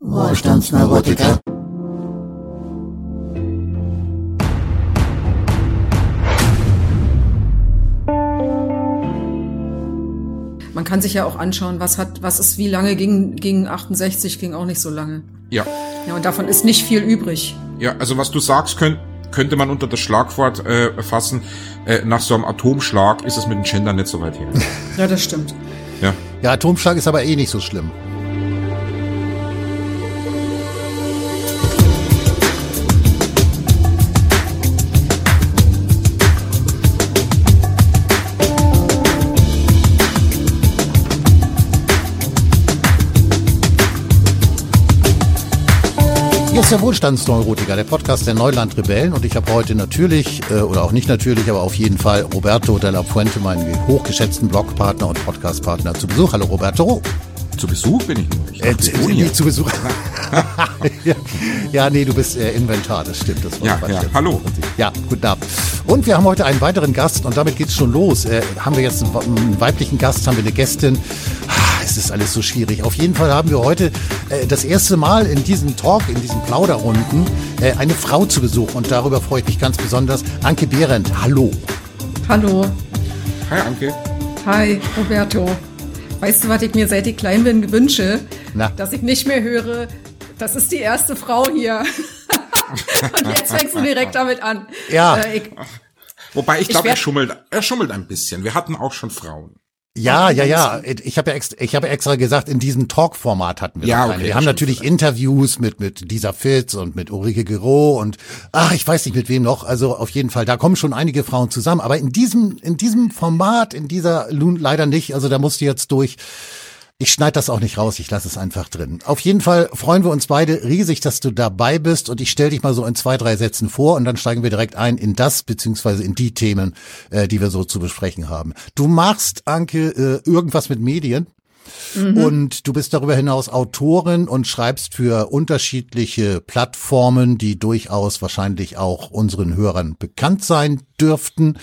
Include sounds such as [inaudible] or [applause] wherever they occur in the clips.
Wohlstandsneurotiker. Man kann sich ja auch anschauen, was hat, was ist, wie lange ging, ging 68, ging auch nicht so lange. Ja. Ja, und davon ist nicht viel übrig. Ja, also was du sagst, könnt, könnte man unter das Schlagwort äh, fassen, äh, nach so einem Atomschlag ist es mit dem Gender nicht so weit her. Ja, das stimmt. Ja. Ja, Atomschlag ist aber eh nicht so schlimm. Hier ist der Wohlstandsneurotiker, der Podcast der Neuland-Rebellen und ich habe heute natürlich, äh, oder auch nicht natürlich, aber auf jeden Fall Roberto de la Fuente, meinen hochgeschätzten Blogpartner und Podcastpartner zu Besuch. Hallo Roberto. Zu Besuch bin ich nur. Ich Äh, zu, zu Besuch. [laughs] ja, ja, nee, du bist äh, Inventar, das stimmt. Das war Ja, ja, hallo. Ja, guten Abend. Und wir haben heute einen weiteren Gast und damit geht's schon los. Äh, haben wir jetzt einen, einen weiblichen Gast, haben wir eine Gästin. Es ist alles so schwierig. Auf jeden Fall haben wir heute äh, das erste Mal in diesem Talk, in diesen Plauderrunden, äh, eine Frau zu Besuch und darüber freue ich mich ganz besonders. Anke Behrendt, hallo. Hallo. Hi, Anke. Hi, Roberto. Weißt du, was ich mir seit ich klein bin wünsche? Na? Dass ich nicht mehr höre, das ist die erste Frau hier. [laughs] Und jetzt fängst du direkt damit an. Ja. Äh, ich, Wobei ich glaube, er schummelt, er schummelt ein bisschen. Wir hatten auch schon Frauen. Ja, ja, ja. Ich habe ja extra, ich habe extra gesagt, in diesem Talk-Format hatten wir Ja, keine. okay, wir haben natürlich. Interviews mit mit Lisa Fitz und mit Ulrike Gero und ach, ich weiß nicht mit wem noch. Also auf jeden Fall, da kommen schon einige Frauen zusammen. Aber in diesem in diesem Format, in dieser nun leider nicht. Also da musst du jetzt durch. Ich schneide das auch nicht raus, ich lasse es einfach drin. Auf jeden Fall freuen wir uns beide riesig, dass du dabei bist und ich stelle dich mal so in zwei, drei Sätzen vor und dann steigen wir direkt ein in das beziehungsweise in die Themen, äh, die wir so zu besprechen haben. Du machst, Anke, äh, irgendwas mit Medien. Und du bist darüber hinaus Autorin und schreibst für unterschiedliche Plattformen, die durchaus wahrscheinlich auch unseren Hörern bekannt sein dürften.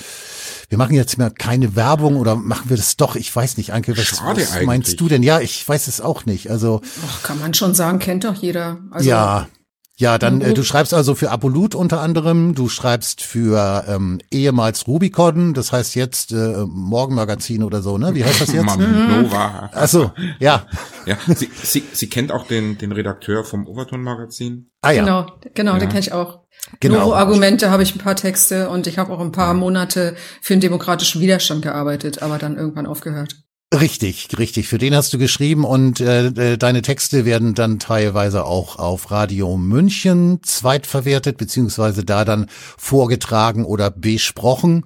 Wir machen jetzt mal keine Werbung oder machen wir das doch? Ich weiß nicht, Anke, was, Schade was eigentlich. meinst du denn? Ja, ich weiß es auch nicht. Also ach, kann man schon sagen, kennt doch jeder. Also, ja. Ja, dann äh, du schreibst also für Abolut unter anderem, du schreibst für ähm, ehemals Rubicon, das heißt jetzt äh, Morgenmagazin oder so, ne? Wie heißt das jetzt? Mann, Nova. Ach so, ja. Ja, sie, sie, sie kennt auch den, den Redakteur vom Overton Magazin. Ah ja. Genau, genau, den kenne ich auch. Genau. Novo-Argumente habe ich ein paar Texte und ich habe auch ein paar Monate für den demokratischen Widerstand gearbeitet, aber dann irgendwann aufgehört. Richtig, richtig. Für den hast du geschrieben und äh, äh, deine Texte werden dann teilweise auch auf Radio München zweitverwertet, beziehungsweise da dann vorgetragen oder besprochen.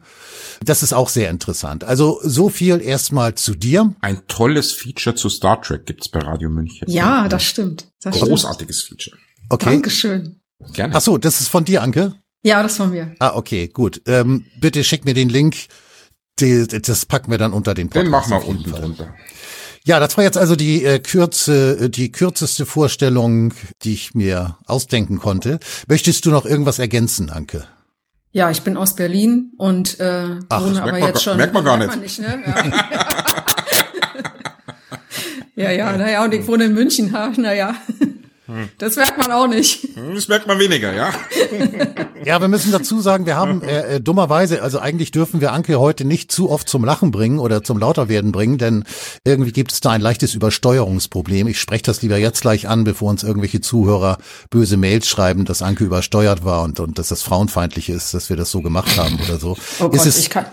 Das ist auch sehr interessant. Also so viel erstmal zu dir. Ein tolles Feature zu Star Trek gibt's bei Radio München. Ja, das stimmt. Das stimmt. Großartiges Feature. Okay. Dankeschön. Gerne. Ach so, das ist von dir, Anke? Ja, das von mir. Ah, okay, gut. Ähm, bitte schick mir den Link. Die, das packen wir dann unter den Podcast. den machen wir unten Fall. drunter. Ja, das war jetzt also die äh, Kürze, äh, die kürzeste Vorstellung, die ich mir ausdenken konnte. Möchtest du noch irgendwas ergänzen, Anke? Ja, ich bin aus Berlin und äh, Ach, wohne das aber merkt man jetzt gar- schon. merkt man gar nicht. ne? Ja, [laughs] ja, ja, naja, und ich wohne in München, ha, naja. Das merkt man auch nicht. Das merkt man weniger, ja? [laughs] Ja, wir müssen dazu sagen, wir haben äh, äh, dummerweise, also eigentlich dürfen wir Anke heute nicht zu oft zum Lachen bringen oder zum Lauterwerden bringen, denn irgendwie gibt es da ein leichtes Übersteuerungsproblem. Ich spreche das lieber jetzt gleich an, bevor uns irgendwelche Zuhörer böse Mails schreiben, dass Anke übersteuert war und, und dass das frauenfeindlich ist, dass wir das so gemacht haben oder so. Oh ist Gott, es, ich kann,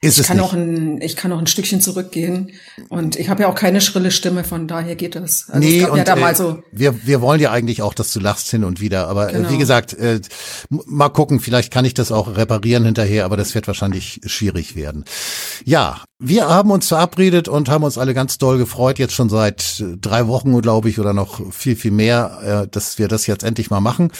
ist ich kann nicht. auch ein, ich kann auch ein Stückchen zurückgehen und ich habe ja auch keine schrille Stimme, von daher geht das. Also es gab ja äh, so. wir, wir wollen ja eigentlich auch, dass du lachst hin und wieder. Aber Genau. äh, wie gesagt, äh, mal gucken, vielleicht kann ich das auch reparieren hinterher, aber das wird wahrscheinlich schwierig werden. Ja, wir haben uns verabredet und haben uns alle ganz doll gefreut, jetzt schon seit äh, drei Wochen, glaube ich, oder noch viel, viel mehr, äh, dass wir das jetzt endlich mal machen.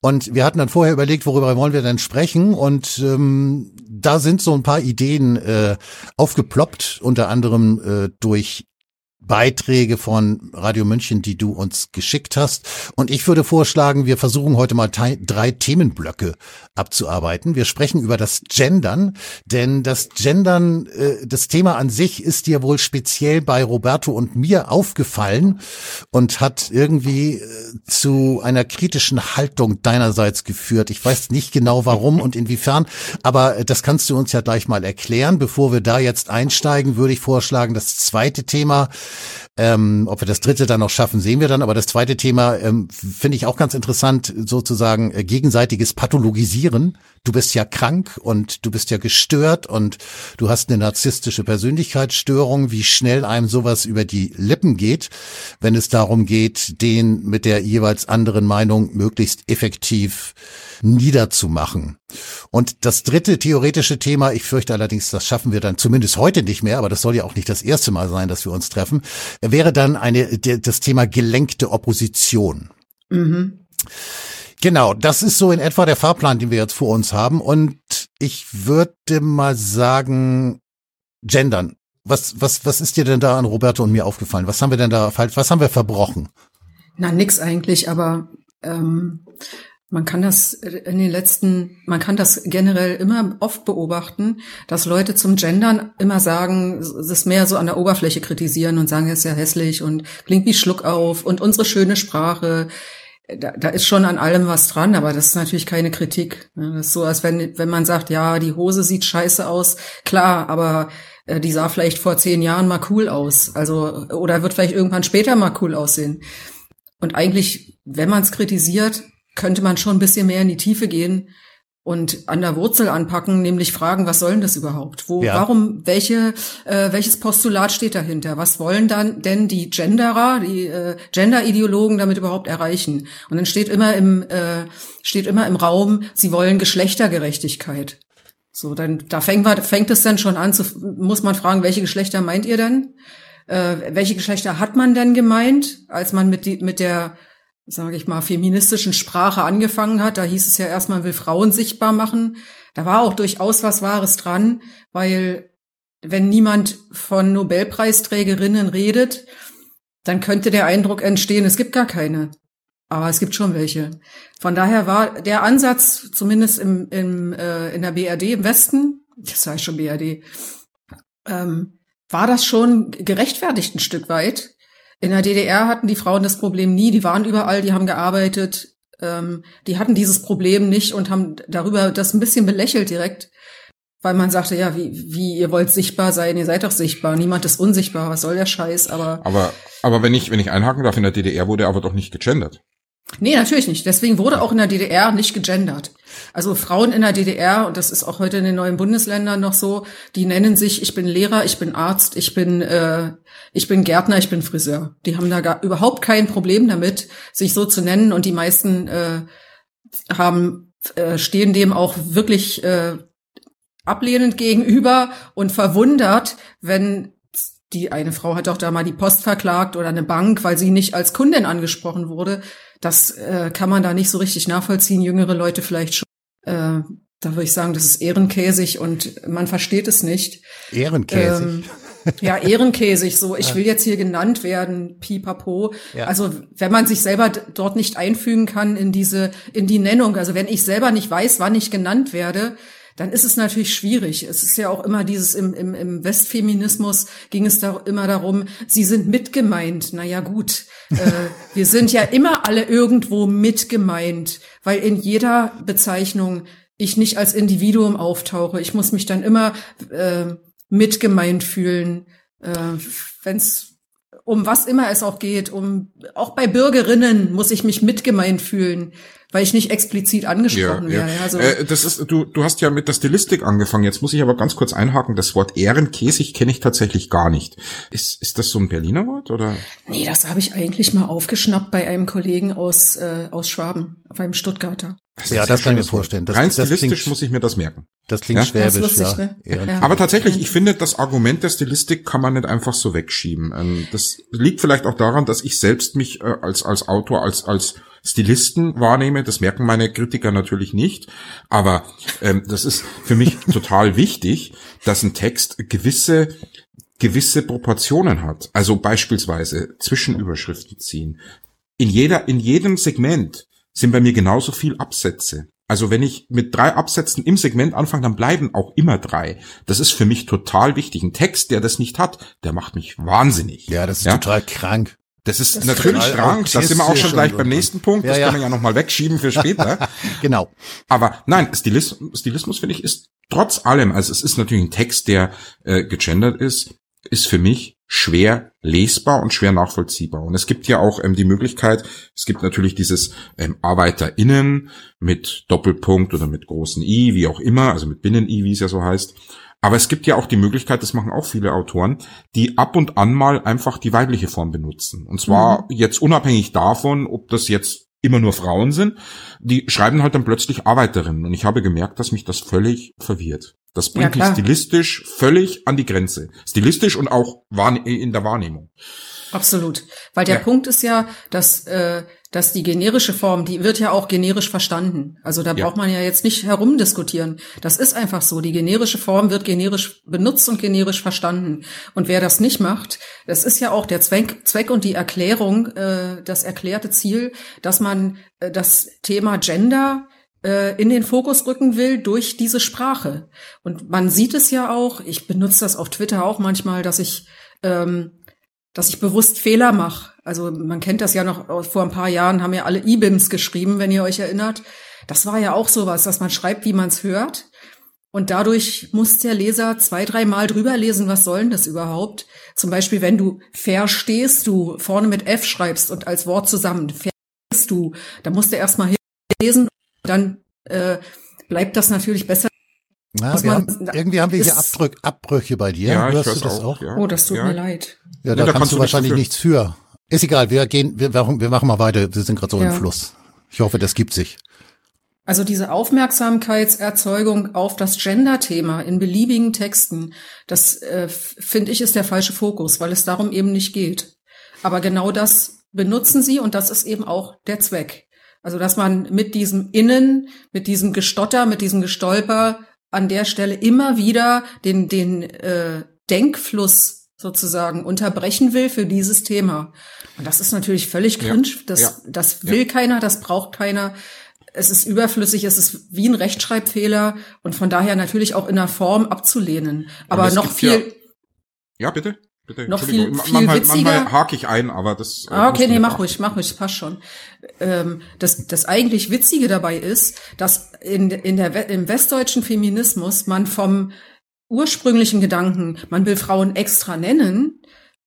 Und wir hatten dann vorher überlegt, worüber wollen wir denn sprechen? Und ähm, da sind so ein paar Ideen äh, aufgeploppt, unter anderem äh, durch Beiträge von Radio München, die du uns geschickt hast. Und ich würde vorschlagen, wir versuchen heute mal drei Themenblöcke abzuarbeiten. Wir sprechen über das Gendern, denn das Gendern, äh, das Thema an sich ist dir wohl speziell bei Roberto und mir aufgefallen und hat irgendwie äh, zu einer kritischen Haltung deinerseits geführt. Ich weiß nicht genau warum und inwiefern, aber das kannst du uns ja gleich mal erklären. Bevor wir da jetzt einsteigen, würde ich vorschlagen, das zweite Thema, ähm, ob wir das dritte dann noch schaffen, sehen wir dann. Aber das zweite Thema ähm, finde ich auch ganz interessant, sozusagen äh, gegenseitiges Pathologisieren. Du bist ja krank und du bist ja gestört und du hast eine narzisstische Persönlichkeitsstörung. Wie schnell einem sowas über die Lippen geht, wenn es darum geht, den mit der jeweils anderen Meinung möglichst effektiv niederzumachen. Und das dritte theoretische Thema, ich fürchte allerdings, das schaffen wir dann zumindest heute nicht mehr, aber das soll ja auch nicht das erste Mal sein, dass wir uns treffen, wäre dann eine, das Thema gelenkte Opposition. Mhm. Genau, das ist so in etwa der Fahrplan, den wir jetzt vor uns haben. Und ich würde mal sagen, gendern. Was, was, was ist dir denn da an Roberto und mir aufgefallen? Was haben wir denn da falsch, was haben wir verbrochen? Na, nix eigentlich, aber ähm, man kann das in den letzten, man kann das generell immer oft beobachten, dass Leute zum Gendern immer sagen, es mehr so an der Oberfläche kritisieren und sagen, es ist ja hässlich und klingt wie Schluck auf und unsere schöne Sprache. Da, da ist schon an allem was dran, aber das ist natürlich keine Kritik. Das ist so, als wenn, wenn man sagt, ja, die Hose sieht scheiße aus, klar, aber äh, die sah vielleicht vor zehn Jahren mal cool aus. Also, oder wird vielleicht irgendwann später mal cool aussehen. Und eigentlich, wenn man es kritisiert, könnte man schon ein bisschen mehr in die Tiefe gehen und an der Wurzel anpacken, nämlich fragen, was soll denn das überhaupt? Wo, ja. warum, welche, äh, welches Postulat steht dahinter? Was wollen dann denn die Genderer, die äh, Gender-Ideologen damit überhaupt erreichen? Und dann steht immer im, äh, steht immer im Raum, sie wollen Geschlechtergerechtigkeit. So, dann da fängt, fängt es dann schon an, zu, muss man fragen, welche Geschlechter meint ihr denn? Äh, welche Geschlechter hat man denn gemeint, als man mit, die, mit der sage ich mal, feministischen Sprache angefangen hat. Da hieß es ja erst, man will Frauen sichtbar machen. Da war auch durchaus was Wahres dran, weil wenn niemand von Nobelpreisträgerinnen redet, dann könnte der Eindruck entstehen, es gibt gar keine. Aber es gibt schon welche. Von daher war der Ansatz, zumindest im, im, äh, in der BRD im Westen, das heißt schon BRD, ähm, war das schon gerechtfertigt ein Stück weit. In der DDR hatten die Frauen das Problem nie, die waren überall, die haben gearbeitet, ähm, die hatten dieses Problem nicht und haben darüber das ein bisschen belächelt direkt, weil man sagte, ja, wie, wie ihr wollt sichtbar sein, ihr seid doch sichtbar, niemand ist unsichtbar, was soll der Scheiß, aber. Aber, aber wenn ich, wenn ich einhaken darf, in der DDR wurde aber doch nicht gegendert. Nee, natürlich nicht. Deswegen wurde auch in der DDR nicht gegendert. Also Frauen in der DDR, und das ist auch heute in den neuen Bundesländern noch so, die nennen sich, ich bin Lehrer, ich bin Arzt, ich bin, äh, ich bin Gärtner, ich bin Friseur. Die haben da gar überhaupt kein Problem damit, sich so zu nennen. Und die meisten äh, haben, äh, stehen dem auch wirklich äh, ablehnend gegenüber und verwundert, wenn die eine Frau hat auch da mal die Post verklagt oder eine Bank, weil sie nicht als Kundin angesprochen wurde. Das äh, kann man da nicht so richtig nachvollziehen. Jüngere Leute vielleicht schon. Äh, da würde ich sagen, das ist ehrenkäsig und man versteht es nicht. Ehrenkäsig. Ähm, ja, ehrenkäsig, so, ich will jetzt hier genannt werden, pipapo. Ja. Also, wenn man sich selber dort nicht einfügen kann in diese, in die Nennung, also wenn ich selber nicht weiß, wann ich genannt werde, dann ist es natürlich schwierig. Es ist ja auch immer dieses, im, im, im Westfeminismus ging es da immer darum, sie sind mitgemeint. Naja, gut. äh, [laughs] wir sind ja immer alle irgendwo mitgemeint, weil in jeder Bezeichnung ich nicht als Individuum auftauche. Ich muss mich dann immer äh, mitgemeint fühlen, äh, wenn es um was immer es auch geht, um auch bei Bürgerinnen muss ich mich mitgemeint fühlen weil ich nicht explizit angesprochen ja, werde. Ja. Also äh, das ist, du, du hast ja mit der Stilistik angefangen. Jetzt muss ich aber ganz kurz einhaken. Das Wort Ehrenkäsig kenne ich tatsächlich gar nicht. Ist, ist das so ein Berliner Wort oder? Nee, das habe ich eigentlich mal aufgeschnappt bei einem Kollegen aus, äh, aus Schwaben, auf einem Stuttgarter. Das ja, das kann ich mir vorstellen. Das, Rein stilistisch das klingt, muss ich mir das merken. Das klingt ja? schwäbisch, lustig, ja. Ne? ja. Aber tatsächlich, ich finde, das Argument der Stilistik kann man nicht einfach so wegschieben. Ähm, das liegt vielleicht auch daran, dass ich selbst mich äh, als, als Autor, als, als Stilisten wahrnehme. Das merken meine Kritiker natürlich nicht. Aber ähm, das ist für mich [laughs] total wichtig, dass ein Text gewisse gewisse Proportionen hat. Also beispielsweise Zwischenüberschriften ziehen. In jeder, in jedem Segment sind bei mir genauso viel Absätze. Also wenn ich mit drei Absätzen im Segment anfange, dann bleiben auch immer drei. Das ist für mich total wichtig. Ein Text, der das nicht hat, der macht mich wahnsinnig. Ja, das ist ja? total krank. Das ist das natürlich krank. Da sind wir auch schon gleich beim nächsten Punkt. Das ja. können wir ja nochmal wegschieben für später. [laughs] genau. Aber nein, Stilismus, Stilismus finde ich ist trotz allem, also es ist natürlich ein Text, der äh, gegendert ist, ist für mich schwer lesbar und schwer nachvollziehbar. Und es gibt ja auch ähm, die Möglichkeit, es gibt natürlich dieses ähm, ArbeiterInnen mit Doppelpunkt oder mit großen I, wie auch immer, also mit Binnen-I, wie es ja so heißt. Aber es gibt ja auch die Möglichkeit, das machen auch viele Autoren, die ab und an mal einfach die weibliche Form benutzen. Und zwar mhm. jetzt unabhängig davon, ob das jetzt immer nur Frauen sind, die schreiben halt dann plötzlich Arbeiterinnen. Und ich habe gemerkt, dass mich das völlig verwirrt. Das bringt ja, mich stilistisch völlig an die Grenze. Stilistisch und auch in der Wahrnehmung. Absolut. Weil der ja. Punkt ist ja, dass, äh, dass die generische Form, die wird ja auch generisch verstanden. Also da ja. braucht man ja jetzt nicht herumdiskutieren. Das ist einfach so. Die generische Form wird generisch benutzt und generisch verstanden. Und wer das nicht macht, das ist ja auch der Zweck, Zweck und die Erklärung, äh, das erklärte Ziel, dass man äh, das Thema Gender äh, in den Fokus rücken will durch diese Sprache. Und man sieht es ja auch, ich benutze das auf Twitter auch manchmal, dass ich ähm, dass ich bewusst Fehler mache. Also man kennt das ja noch vor ein paar Jahren, haben ja alle E-Bims geschrieben, wenn ihr euch erinnert. Das war ja auch sowas, dass man schreibt, wie man es hört. Und dadurch muss der Leser zwei, dreimal drüber lesen, was soll denn das überhaupt? Zum Beispiel, wenn du verstehst du vorne mit F schreibst und als Wort zusammen, verstehst du, da musst du erstmal lesen, dann äh, bleibt das natürlich besser na, wir haben, irgendwie haben wir hier Abbrüch, Abbrüche bei dir. Ja, Hörst du das auch? auch? Ja. Oh, das tut ja. mir leid. Ja, da, ja, da kannst, du wahrscheinlich nichts für. Ist egal, wir gehen, wir, wir machen mal weiter. Wir sind gerade so im Fluss. Ich hoffe, das gibt sich. Also diese Aufmerksamkeitserzeugung auf das Gender-Thema in beliebigen Texten, das äh, finde ich ist der falsche Fokus, weil es darum eben nicht geht. Aber genau das benutzen sie und das ist eben auch der Zweck. Also dass man mit diesem Innen, mit diesem Gestotter, mit diesem Gestolper an der Stelle immer wieder den, den äh, Denkfluss sozusagen unterbrechen will für dieses Thema. Und das ist natürlich völlig cringe. Ja, das, ja, das will ja. keiner, das braucht keiner. Es ist überflüssig, es ist wie ein Rechtschreibfehler und von daher natürlich auch in der Form abzulehnen. Aber noch viel. Ja, bitte. Bitte, noch viel, viel manchmal, witziger. manchmal hake ich ein, aber das. Äh, ah, okay, nee, mach ruhig, mach ruhig, passt schon. Ähm, das, das eigentlich Witzige dabei ist, dass in, in der, im westdeutschen Feminismus man vom ursprünglichen Gedanken, man will Frauen extra nennen,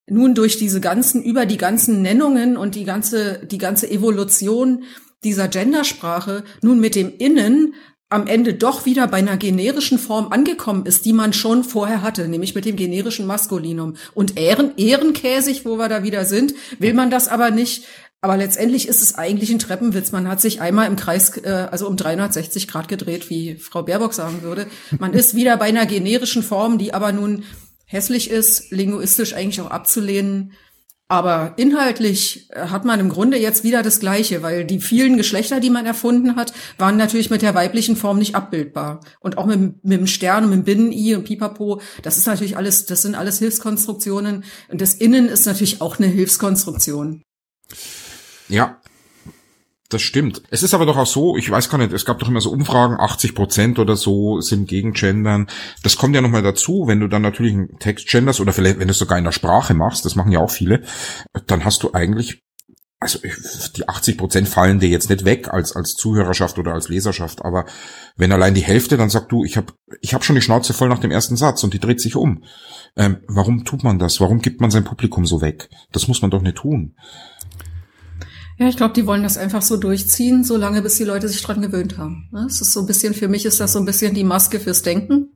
nun durch diese ganzen, über die ganzen Nennungen und die ganze, die ganze Evolution dieser Gendersprache nun mit dem Innen am Ende doch wieder bei einer generischen Form angekommen ist, die man schon vorher hatte, nämlich mit dem generischen Maskulinum. Und Ehren, ehrenkäsig, wo wir da wieder sind, will man das aber nicht. Aber letztendlich ist es eigentlich ein Treppenwitz. Man hat sich einmal im Kreis, äh, also um 360 Grad gedreht, wie Frau Baerbock sagen würde. Man ist wieder bei einer generischen Form, die aber nun hässlich ist, linguistisch eigentlich auch abzulehnen. Aber inhaltlich äh, hat man im Grunde jetzt wieder das Gleiche, weil die vielen Geschlechter, die man erfunden hat, waren natürlich mit der weiblichen Form nicht abbildbar. Und auch mit, mit dem Stern und mit dem Binnen-I und Pipapo, das ist natürlich alles, das sind alles Hilfskonstruktionen. Und das Innen ist natürlich auch eine Hilfskonstruktion. Ja, das stimmt. Es ist aber doch auch so, ich weiß gar nicht, es gab doch immer so Umfragen, 80 Prozent oder so sind gegen Gendern. Das kommt ja nochmal dazu, wenn du dann natürlich einen Text genders oder vielleicht, wenn du es sogar in der Sprache machst, das machen ja auch viele, dann hast du eigentlich also die 80 Prozent fallen dir jetzt nicht weg als als Zuhörerschaft oder als Leserschaft, aber wenn allein die Hälfte, dann sagt du, ich habe ich hab schon die Schnauze voll nach dem ersten Satz und die dreht sich um. Ähm, warum tut man das? Warum gibt man sein Publikum so weg? Das muss man doch nicht tun. Ja, ich glaube, die wollen das einfach so durchziehen, solange bis die Leute sich dran gewöhnt haben. Ne? Es ist so ein bisschen, für mich ist das so ein bisschen die Maske fürs Denken.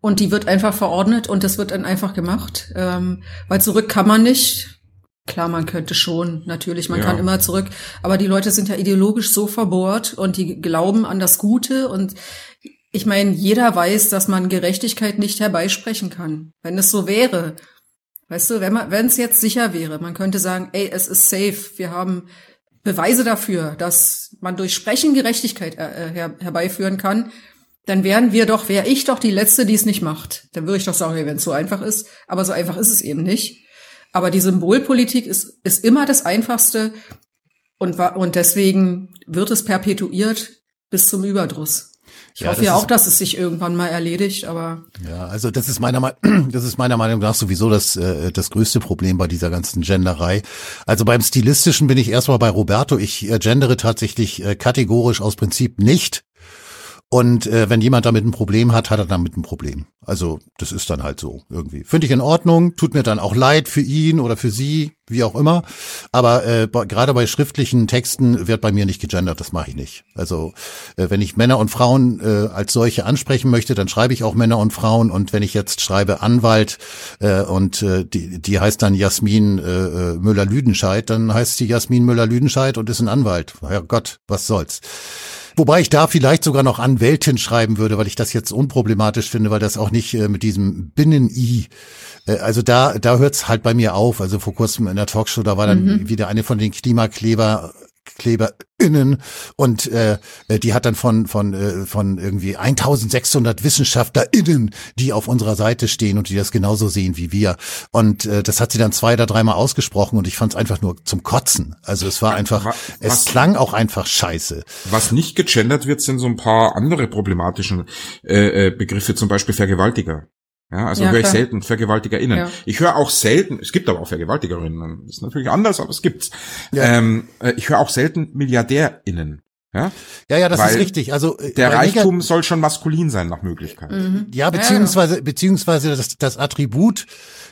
Und die wird einfach verordnet und das wird dann einfach gemacht. Ähm, weil zurück kann man nicht. Klar, man könnte schon, natürlich, man ja. kann immer zurück. Aber die Leute sind ja ideologisch so verbohrt und die glauben an das Gute. Und ich meine, jeder weiß, dass man Gerechtigkeit nicht herbeisprechen kann. Wenn es so wäre, weißt du, wenn man, wenn es jetzt sicher wäre, man könnte sagen, ey, es ist safe, wir haben Beweise dafür, dass man durch Sprechen Gerechtigkeit äh, äh, her herbeiführen kann, dann wären wir doch, wäre ich doch die Letzte, die es nicht macht. Dann würde ich doch sagen, wenn es so einfach ist. Aber so einfach ist es eben nicht. Aber die Symbolpolitik ist, ist immer das Einfachste und, und deswegen wird es perpetuiert bis zum Überdruss. Ich ja, hoffe ja auch, dass es sich irgendwann mal erledigt, aber. Ja, also das ist meiner, [clears throat] das ist meiner Meinung nach sowieso das, äh, das größte Problem bei dieser ganzen Genderei. Also beim Stilistischen bin ich erstmal bei Roberto. Ich äh, gendere tatsächlich äh, kategorisch aus Prinzip nicht. Und äh, wenn jemand damit ein Problem hat, hat er damit ein Problem. Also das ist dann halt so irgendwie. Finde ich in Ordnung, tut mir dann auch leid für ihn oder für sie, wie auch immer. Aber äh, gerade bei schriftlichen Texten wird bei mir nicht gegendert, das mache ich nicht. Also äh, wenn ich Männer und Frauen äh, als solche ansprechen möchte, dann schreibe ich auch Männer und Frauen. Und wenn ich jetzt schreibe Anwalt äh, und äh, die, die heißt dann Jasmin äh, äh Müller-Lüdenscheid, dann heißt sie Jasmin Müller-Lüdenscheid und ist ein Anwalt. Herrgott, was soll's. Wobei ich da vielleicht sogar noch Anwältin schreiben würde, weil ich das jetzt unproblematisch finde, weil das auch nicht äh, mit diesem Binnen-I äh, also da, da hört's halt bei mir auf. Also vor kurzem in der Talkshow, da war dann mhm. wieder eine von den Klimakleber KleberInnen und äh, die hat dann von von äh, von irgendwie 1600 WissenschaftlerInnen, die auf unserer Seite stehen und die das genauso sehen wie wir und äh, das hat sie dann zwei oder dreimal ausgesprochen und ich fand es einfach nur zum Kotzen. Also es war einfach, was, es klang auch einfach scheiße. Was nicht gegendert wird, sind so ein paar andere problematische äh, äh, Begriffe, zum Beispiel Vergewaltiger. Ja, also ja, höre ich selten VergewaltigerInnen. Ja. Ich höre auch selten, es gibt aber auch VergewaltigerInnen, das ist natürlich anders, aber es gibt's. Ja. Ähm, äh, ich höre auch selten MilliardärInnen. Ja, ja, ja das Weil ist richtig. Also äh, der Reichtum soll schon maskulin sein nach Möglichkeit. Mhm. Ja, beziehungsweise beziehungsweise das, das Attribut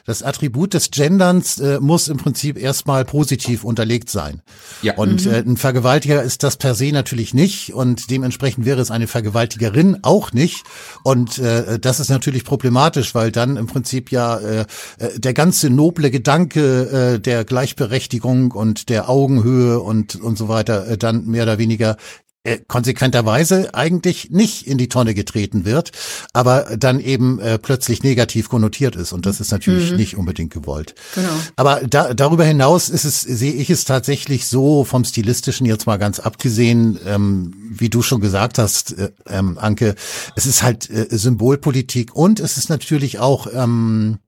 das Attribut des Genderns äh, muss im Prinzip erstmal positiv unterlegt sein. Ja. Und mhm. äh, ein Vergewaltiger ist das per se natürlich nicht und dementsprechend wäre es eine Vergewaltigerin auch nicht. Und äh, das ist natürlich problematisch, weil dann im Prinzip ja äh, äh der ganze noble Gedanke äh, der Gleichberechtigung und der Augenhöhe und und so weiter äh, dann mehr oder weniger äh, konsequenterweise eigentlich nicht in die Tonne getreten wird, aber dann eben äh, plötzlich negativ konnotiert ist und das ist natürlich mhm. nicht unbedingt gewollt. Genau. Aber da, darüber hinaus ist es sehe ich es tatsächlich so vom stilistischen jetzt mal ganz abgesehen, ähm, wie du schon gesagt hast, äh, ähm, Anke, es ist halt äh, Symbolpolitik und es ist natürlich auch ähm,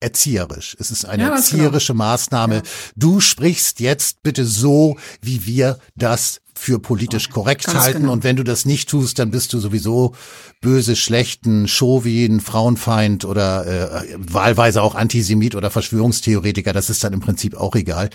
erzieherisch. Es ist eine ja, erzieherische genau. Maßnahme. Ja. Du sprichst jetzt bitte so, wie wir das für politisch korrekt Ganz halten. Genau. Und wenn du das nicht tust, dann bist du sowieso böse, schlechten, Chauvin, Frauenfeind oder äh, wahlweise auch Antisemit oder Verschwörungstheoretiker. Das ist dann im Prinzip auch egal.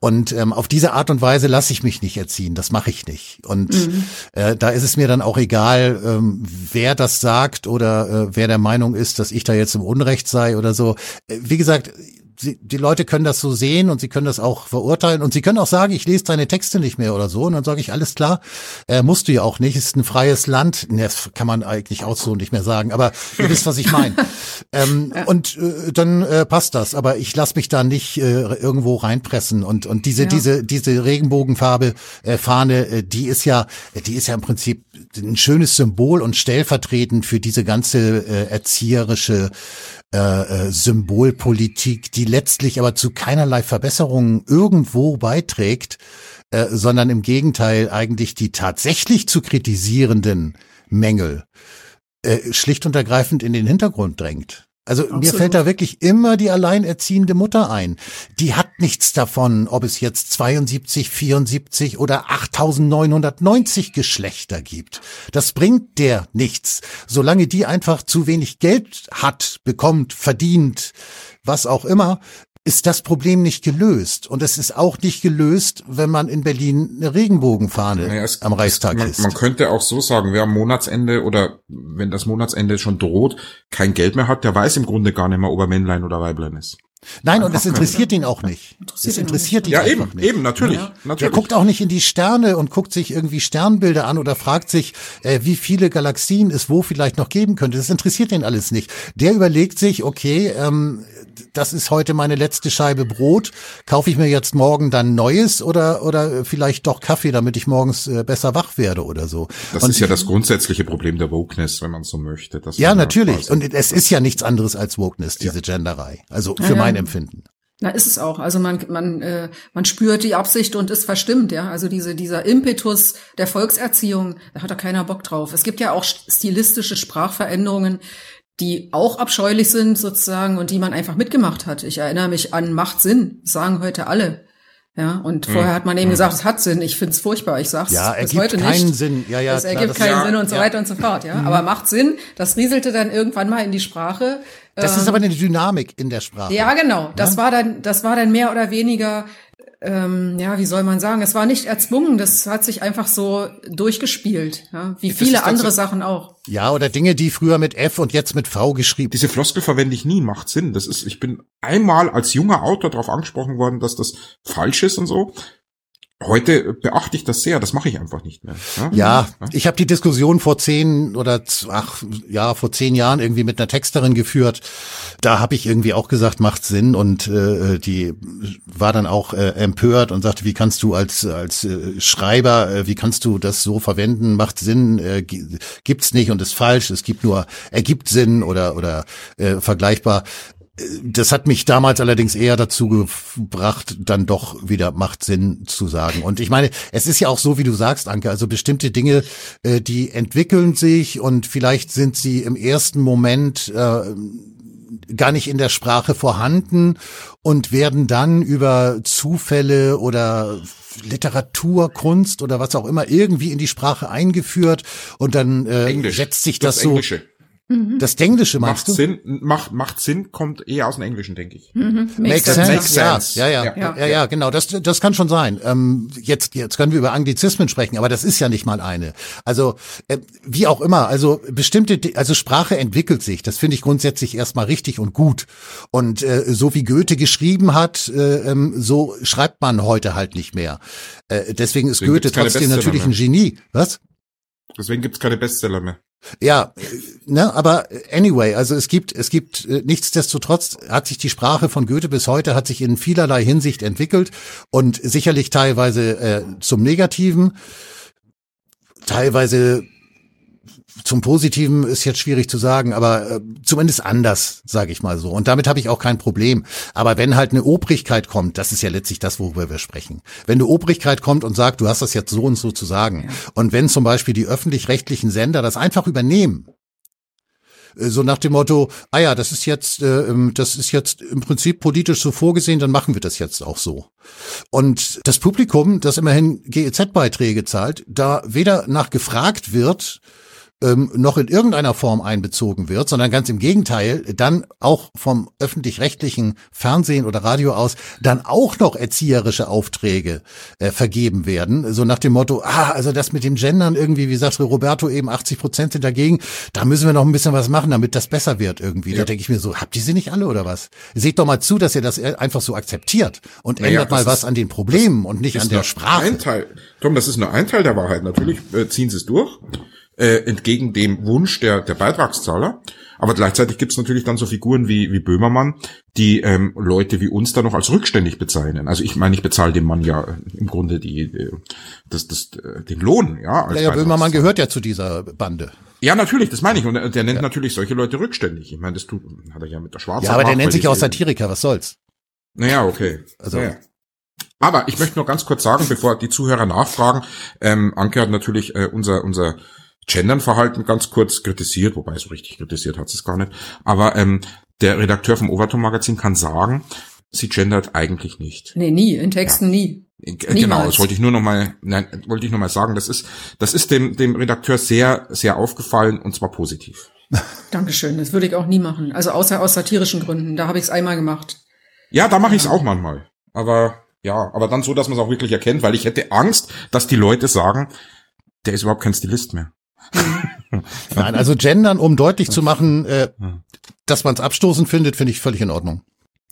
Und ähm, auf diese Art und Weise lasse ich mich nicht erziehen. Das mache ich nicht. Und mhm. äh, da ist es mir dann auch egal, ähm, wer das sagt oder äh, wer der Meinung ist, dass ich da jetzt im Unrecht sei oder so. Äh, wie gesagt, sie, die Leute können das so sehen und sie können das auch verurteilen. Und sie können auch sagen, ich lese deine Texte nicht mehr oder so. Und dann sage ich, alles klar, äh, musst du ja auch nicht, ist ein freies Land, ne, das kann man eigentlich auch so nicht mehr sagen, aber ihr wisst, was ich meine. [laughs] ähm, ja. Und äh, dann äh, passt das, aber ich lasse mich da nicht äh, irgendwo reinpressen. Und und diese ja. diese diese Regenbogenfarbe äh, Fahne, äh, die ist ja die ist ja im Prinzip ein schönes Symbol und stellvertretend für diese ganze äh, erzieherische äh, äh, Symbolpolitik, die letztlich aber zu keinerlei Verbesserungen irgendwo beiträgt, äh, sondern im Gegenteil eigentlich die tatsächlich zu kritisierenden Mängel äh, schlicht und ergreifend in den Hintergrund drängt. Also Absolut. mir fällt da wirklich immer die alleinerziehende Mutter ein. Die hat nichts davon, ob es jetzt 72, 74 oder 8990 Geschlechter gibt. Das bringt der nichts. Solange die einfach zu wenig Geld hat, bekommt, verdient, was auch immer, ist das Problem nicht gelöst. Und es ist auch nicht gelöst, wenn man in Berlin eine Regenbogenfahne naja, es, am Reichstag man, ist. Man könnte auch so sagen, wer am Monatsende oder wenn das Monatsende schon droht, kein Geld mehr hat, der weiß im Grunde gar nicht mehr, ob er Männlein oder Weiblein ist. Nein, und es interessiert ihn auch nicht. Es interessiert ihn ja, einfach eben, nicht. eben, natürlich, ja. natürlich. Er guckt auch nicht in die Sterne und guckt sich irgendwie Sternbilder an oder fragt sich, äh, wie viele Galaxien es wo vielleicht noch geben könnte. Das interessiert ihn alles nicht. Der überlegt sich, okay, ähm, das ist heute meine letzte Scheibe Brot. Kaufe ich mir jetzt morgen dann Neues oder oder vielleicht doch Kaffee, damit ich morgens äh, besser wach werde oder so. Das und ist ja das grundsätzliche Problem der Wokeness, wenn man so möchte. ja, natürlich. Und es ist ja nichts anderes als Wokeness, diese ja. Genderei. Also für ja, mein Empfinden. Na, ist es auch. Also man, man, äh, man spürt die Absicht und ist verstimmt, ja. Also diese, dieser Impetus der Volkserziehung, da hat da keiner Bock drauf. Es gibt ja auch stilistische Sprachveränderungen, die auch abscheulich sind sozusagen und die man einfach mitgemacht hat. Ich erinnere mich an Macht Sinn, sagen heute alle. Ja, und vorher hat man eben gesagt, es hat Sinn. Ich finde es furchtbar. Ich sag's Ja, bis heute keinen nicht. Sinn. Ja, ja, es ergibt das- keinen ja, Sinn und so ja. weiter und so fort. Ja, aber macht Sinn. Das rieselte dann irgendwann mal in die Sprache. Das ist aber eine Dynamik in der Sprache. Ja, genau. Das war dann, das war dann mehr oder weniger, ähm, ja, wie soll man sagen? Es war nicht erzwungen. Das hat sich einfach so durchgespielt. Ja, wie viele andere so- Sachen auch. Ja, oder Dinge, die früher mit F und jetzt mit V geschrieben. Diese Floskel verwende ich nie, macht Sinn. Das ist, ich bin einmal als junger Autor darauf angesprochen worden, dass das falsch ist und so. Heute beachte ich das sehr, das mache ich einfach nicht mehr. Ja, ich habe die Diskussion vor zehn oder ach ja vor zehn Jahren irgendwie mit einer Texterin geführt. Da habe ich irgendwie auch gesagt, macht Sinn und äh, die war dann auch äh, empört und sagte, wie kannst du als als äh, Schreiber, äh, wie kannst du das so verwenden? Macht Sinn, äh, gi- gibt's nicht und ist falsch. Es gibt nur ergibt Sinn oder oder äh, vergleichbar. Das hat mich damals allerdings eher dazu gebracht, dann doch wieder macht Sinn zu sagen. Und ich meine, es ist ja auch so, wie du sagst, Anke, also bestimmte Dinge, äh, die entwickeln sich und vielleicht sind sie im ersten Moment äh, gar nicht in der Sprache vorhanden und werden dann über Zufälle oder Literatur, Kunst oder was auch immer irgendwie in die Sprache eingeführt und dann äh, Englisch. setzt sich das, das so. Englische. Das Englische Macht meinst du? Sinn, macht, macht Sinn, kommt eher aus dem Englischen, denke ich. Makes sense. sense. Makes Ja, sense. ja, ja, Ja. ja, ja, ja, genau. Das, das kann schon sein. Ähm, jetzt, jetzt können wir über Anglizismen sprechen, aber das ist ja nicht mal eine. Also äh, wie auch immer. Also bestimmte, also Sprache entwickelt sich. Das finde ich grundsätzlich erstmal richtig und gut. Und äh, so wie Goethe geschrieben hat, äh, ähm, so schreibt man heute halt nicht mehr. Äh, deswegen ist Deswegen Goethe trotzdem natürlich ein. Genie. Was? Deswegen gibt's keine Bestseller mehr. Ja, äh, ne, aber anyway, also es gibt, es gibt äh, nichtsdestotrotz hat sich die Sprache von Goethe bis heute hat sich in vielerlei Hinsicht entwickelt und sicherlich teilweise äh, zum Negativen, teilweise zum Positiven ist jetzt schwierig zu sagen, aber äh, zumindest anders, sage ich mal so. Und damit habe ich auch kein Problem. Aber wenn halt eine Obrigkeit kommt, das ist ja letztlich das, worüber wir sprechen. Wenn eine Obrigkeit kommt und sagt, du hast das jetzt so und so zu sagen, und wenn zum Beispiel die öffentlich-rechtlichen Sender das einfach übernehmen, äh, so nach dem Motto, ah ja, das ist jetzt, äh, ähm, das ist jetzt im Prinzip politisch so vorgesehen, dann machen wir das jetzt auch so. Und das Publikum, das immerhin GEZ-Beiträge zahlt, da weder nach gefragt wird, ähm, noch in irgendeiner Form einbezogen wird, sondern ganz im Gegenteil, dann auch vom öffentlich-rechtlichen Fernsehen oder Radio aus dann auch noch erzieherische Aufträge äh, vergeben werden. So nach dem Motto, ah, also das mit dem Gendern irgendwie, wie sagte Roberto eben, 80 Prozent sind dagegen, da müssen wir noch ein bisschen was machen, damit das besser wird irgendwie. Da denke ich mir so, habt ihr sie nicht alle oder was? Seht doch mal zu, dass ihr das einfach so akzeptiert und Naja, ändert mal was an den Problemen und nicht an der Sprache. Ein Teil. Tom, das ist nur ein Teil der Wahrheit. Natürlich äh, ziehen sie es durch, äh, entgegen dem Wunsch der, der Beitragszahler. Aber gleichzeitig gibt es natürlich dann so Figuren wie, wie Böhmermann, die ähm, Leute wie uns dann noch als rückständig bezeichnen. Also ich meine, ich bezahle dem Mann ja äh, im Grunde die, äh, das, das, äh, den Lohn, ja. Als Ja, ja, Böhmermann gehört ja zu dieser Bande. Ja, natürlich, das meine ich. Und er- der nennt natürlich solche Leute rückständig. Ich meine, das tut, hat er ja mit der Schwarzen. Ja, aber der nennt sich die- ja auch Satiriker, was soll's? Naja, okay. Also- naja. Aber ich möchte nur ganz kurz sagen, bevor die Zuhörer nachfragen, ähm, Anke hat natürlich äh, unser, unser Gendern-Verhalten ganz kurz kritisiert, wobei so richtig kritisiert hat sie es gar nicht. Aber ähm, der Redakteur vom Overton-Magazin kann sagen, sie gendert eigentlich nicht. Nee, nie. In Texten nie. Äh, Genau, Niemals. das wollte ich nur noch mal, nein, wollte ich noch mal sagen. Das ist, das ist dem, dem Redakteur sehr, sehr aufgefallen und zwar positiv. [laughs] Dankeschön. Das würde ich auch nie machen. Also außer aus satirischen Gründen. Da habe ich es einmal gemacht. Ja, da mache ich es auch manchmal. Aber ja, aber dann so, dass man es auch wirklich erkennt, weil ich hätte Angst, dass die Leute sagen, der ist überhaupt kein Stilist mehr. [laughs] Nein, also gendern, um deutlich zu machen, äh, dass man es abstoßend findet, finde ich völlig in Ordnung.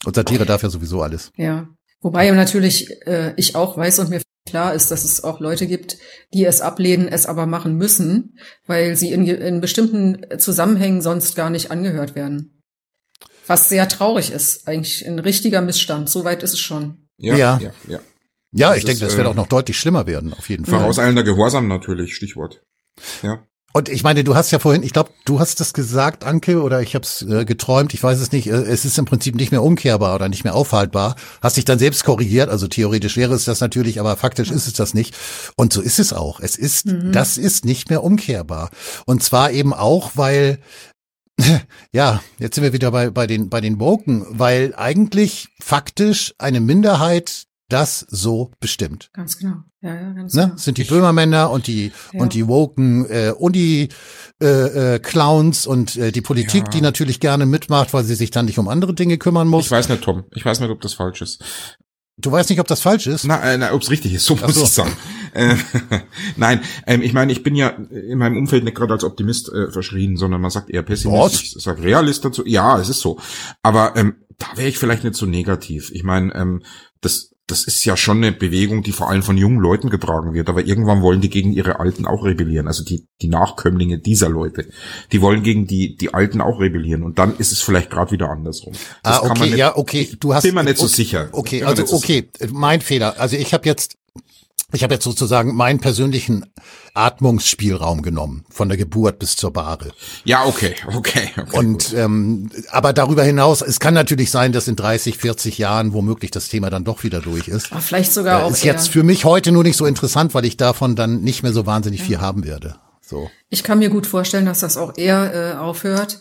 Und Satire darf ja sowieso alles. Ja. Wobei natürlich äh, ich auch weiß und mir klar ist, dass es auch Leute gibt, die es ablehnen, es aber machen müssen, weil sie in, in bestimmten Zusammenhängen sonst gar nicht angehört werden. Was sehr traurig ist. Eigentlich ein richtiger Missstand. Soweit ist es schon. Ja, Ja. ja, ja. Ja, ich denke, das wird äh, auch noch deutlich schlimmer werden, auf jeden Fall. Vorauseilender Gehorsam natürlich, Stichwort. Ja. Und ich meine, du hast ja vorhin, ich glaube, du hast das gesagt, Anke, oder ich habe es äh, geträumt, ich weiß es nicht, äh, es ist im Prinzip nicht mehr umkehrbar oder nicht mehr aufhaltbar. Hast dich dann selbst korrigiert, also theoretisch wäre es das natürlich, aber faktisch ist es das nicht. Und so ist es auch. Es ist, das ist nicht mehr umkehrbar. Und zwar eben auch, weil [laughs] ja, jetzt sind wir wieder bei, bei den, bei den Woken, weil eigentlich faktisch eine Minderheit das so bestimmt. Ganz genau. Ja, ja, ganz Ne? genau. Sind die Böhmermänner und die Ja. und die woken äh, und die äh, äh, Clowns und äh, die Politik, Ja. die natürlich gerne mitmacht, weil sie sich dann nicht um andere Dinge kümmern muss. Ich weiß nicht, Tom. Ich weiß nicht, ob das falsch ist. Du weißt nicht, ob das falsch ist. Na, äh, na ob es richtig ist, so muss so. ich sagen. Äh, [laughs] nein, ähm, ich meine, ich bin ja in meinem Umfeld nicht gerade als Optimist äh, verschrien, sondern man sagt eher Pessimist. Ich sage Realist dazu. Ja, es ist so. Aber ähm, da wäre ich vielleicht nicht so negativ. Ich meine, ähm, das das ist ja schon eine Bewegung, die vor allem von jungen Leuten getragen wird, aber irgendwann wollen die gegen ihre Alten auch rebellieren, also die, die Nachkömmlinge dieser Leute, die wollen gegen die, die Alten auch rebellieren und dann ist es vielleicht gerade wieder andersrum. Das ah, kann man okay, nicht- ja, okay. Du hast. bin mir nicht so okay, sicher. Okay, also nicht so okay, mein Fehler. Also ich habe jetzt, ich habe jetzt sozusagen meinen persönlichen Atmungsspielraum genommen, von der Geburt bis zur Bahre. Ja, okay, okay, okay. Und ähm, aber darüber hinaus, es kann natürlich sein, dass in 30, 40 Jahren womöglich das Thema dann doch wieder durch ist. Aber vielleicht sogar Äh, auch ist eher. jetzt für mich heute nur nicht so interessant, weil ich davon dann nicht mehr so wahnsinnig viel haben werde. So. Ich kann mir gut vorstellen, dass das auch eher äh, aufhört,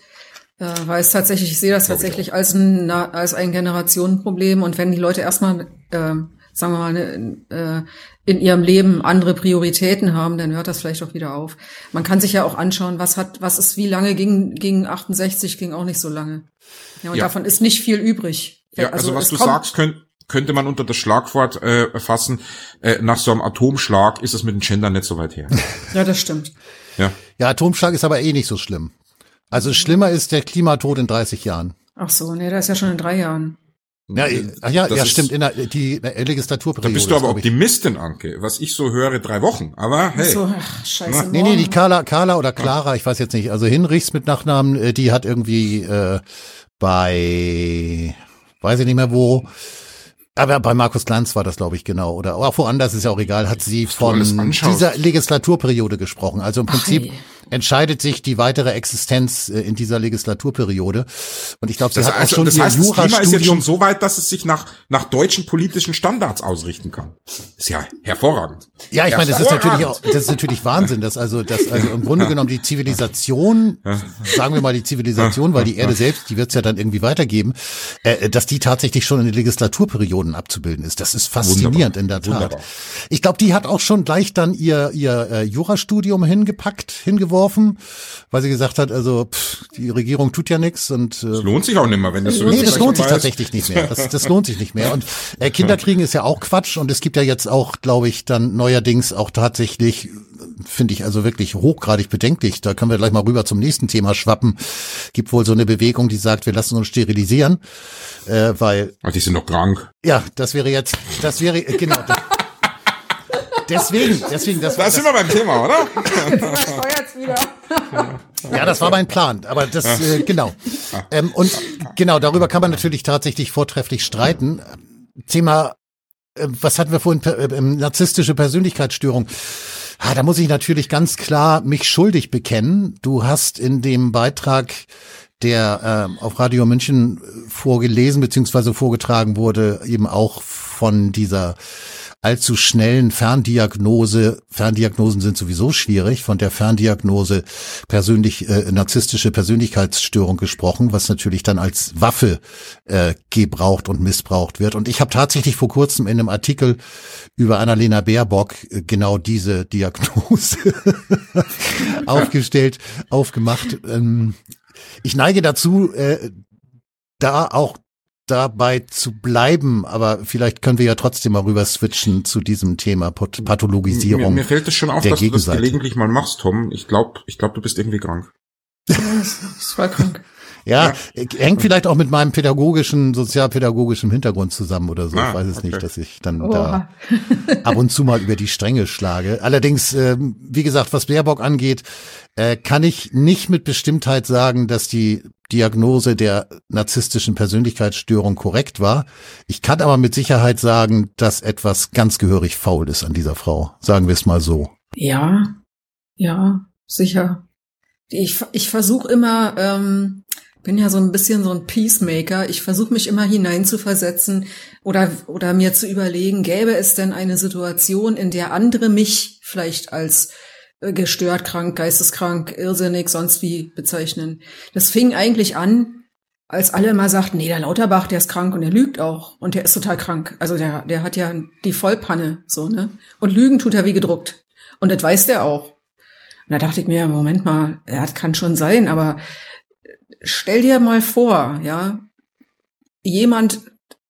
äh, weil es tatsächlich, ich sehe das tatsächlich als ein, als ein Generationenproblem und wenn die Leute erstmal, äh, sagen wir mal, ne, äh, in ihrem Leben andere Prioritäten haben, dann hört das vielleicht auch wieder auf. Man kann sich ja auch anschauen, was hat, was ist, wie lange ging, ging 68, ging auch nicht so lange. Ja, und Ja. davon ist nicht viel übrig. Ja, also, was es du sagst, könnt, könnte man unter das Schlagwort äh, fassen, äh, nach so einem Atomschlag ist es mit dem Gender nicht so weit her. [laughs] Ja, das stimmt. ja. Ja, Atomschlag ist aber eh nicht so schlimm. Also schlimmer ist der Klimatod in 30 Jahren. Ach so, nee, da ist ja schon in drei Jahren. Ja, ach ja, Das ja ist- stimmt, in der, die äh, Da Legislaturperiode. bist du aber. Optimistin, Anke. Was ich so höre, drei Wochen. Aber hey. So, ach, scheiße. Nee, nee, die. Carla, Carla oder Clara, ich weiß jetzt nicht, also Hinrichs mit Nachnamen, äh, die hat irgendwie äh, bei, weiß ich nicht mehr wo, aber bei Markus Glanz war das, glaube ich, genau. Oder auch woanders ist ja auch egal, hat sie von dieser Legislaturperiode gesprochen. Also im Prinzip hey. Entscheidet sich die weitere Existenz äh, in dieser Legislaturperiode. Und ich glaube, sie Das, hat auch also, schon das ihr heißt, das Klima ist jetzt schon so weit, dass es sich nach, nach deutschen politischen Standards ausrichten kann. Ist ja hervorragend. Ja, ich meine, das ist natürlich auch, das ist natürlich Wahnsinn, dass also, dass also im Grunde genommen die Zivilisation, sagen wir mal die Zivilisation, weil die Erde selbst, die wird es ja dann irgendwie weitergeben, äh, dass die tatsächlich schon in den Legislaturperioden abzubilden ist. Das ist faszinierend Wunderbar. in der Tat. Wunderbar. Ich glaube, die hat auch schon gleich dann ihr ihr äh, Jurastudium hingepackt, hingeworfen, weil sie gesagt hat, also pff, die Regierung tut ja nichts und äh, Das lohnt sich auch nicht mehr, wenn das so Nee, ist. das lohnt sich tatsächlich nicht mehr. Das, das lohnt sich nicht mehr. Und äh, Kinderkriegen ist ja auch Quatsch. Und es gibt ja jetzt auch, glaube ich, dann neuerdings auch tatsächlich, finde ich also wirklich hochgradig bedenklich. Da können wir gleich mal rüber zum nächsten Thema schwappen. Gibt wohl so eine Bewegung, die sagt, wir lassen uns sterilisieren, äh, weil Ah, die sind noch krank. ja, das wäre jetzt, das wäre äh, genau. Das, deswegen, deswegen, das, Da das, sind wir beim Thema, oder? Steuert's wieder. Ja, das war mein Plan, aber das äh, genau. Ähm, und genau darüber kann man natürlich tatsächlich vortrefflich streiten. Thema, äh, was hatten wir vorhin, per- äh, ähm, narzisstische Persönlichkeitsstörung. Ah, da muss ich natürlich ganz klar mich schuldig bekennen. Du hast in dem Beitrag, der äh, auf Radio München vorgelesen bzw. vorgetragen wurde, eben auch von dieser allzu schnellen Ferndiagnose, Ferndiagnosen sind sowieso schwierig, von der Ferndiagnose persönlich äh, narzisstische Persönlichkeitsstörung gesprochen, was natürlich dann als Waffe äh, gebraucht und missbraucht wird. Und ich habe tatsächlich vor kurzem in einem Artikel über Annalena Baerbock äh, genau diese Diagnose [laughs] aufgestellt, aufgemacht. Ähm, ich neige dazu, äh, da auch dabei zu bleiben, aber vielleicht können wir ja trotzdem mal rüber switchen zu diesem Thema Pat Pathologisierung. Mir, mir fällt es schon auf, der dass du das Gegenseite. gelegentlich mal machst, Tom. Ich glaube, ich glaub, du bist irgendwie krank. [laughs] Das war krank. Ja, äh, hängt vielleicht auch mit meinem pädagogischen, sozialpädagogischen Hintergrund zusammen oder so. Ah, ich weiß es okay. nicht, dass ich dann Oha. da [laughs] ab und zu mal über die Stränge schlage. Allerdings, ähm, wie gesagt, was Baerbock angeht, äh, kann ich nicht mit Bestimmtheit sagen, dass die Diagnose der narzisstischen Persönlichkeitsstörung korrekt war. Ich kann aber mit Sicherheit sagen, dass etwas ganz gehörig faul ist an dieser Frau. Sagen wir es mal so. Ja, ja, sicher. Ich, ich versuche immer, ähm, bin ja so ein bisschen so ein Peacemaker. Ich versuche mich immer hineinzuversetzen oder, oder mir zu überlegen, gäbe es denn eine Situation, in der andere mich vielleicht als äh, gestört, krank, geisteskrank, irrsinnig, sonst wie bezeichnen. Das fing eigentlich an, als alle immer sagten, nee, der Lauterbach, der ist krank und der lügt auch und der ist total krank. Also der, der hat ja die Vollpanne, so, ne? Und lügen tut er wie gedruckt. Und das weiß der auch. Und da dachte ich mir, Moment mal, ja, das kann schon sein, aber stell dir mal vor, ja, jemand,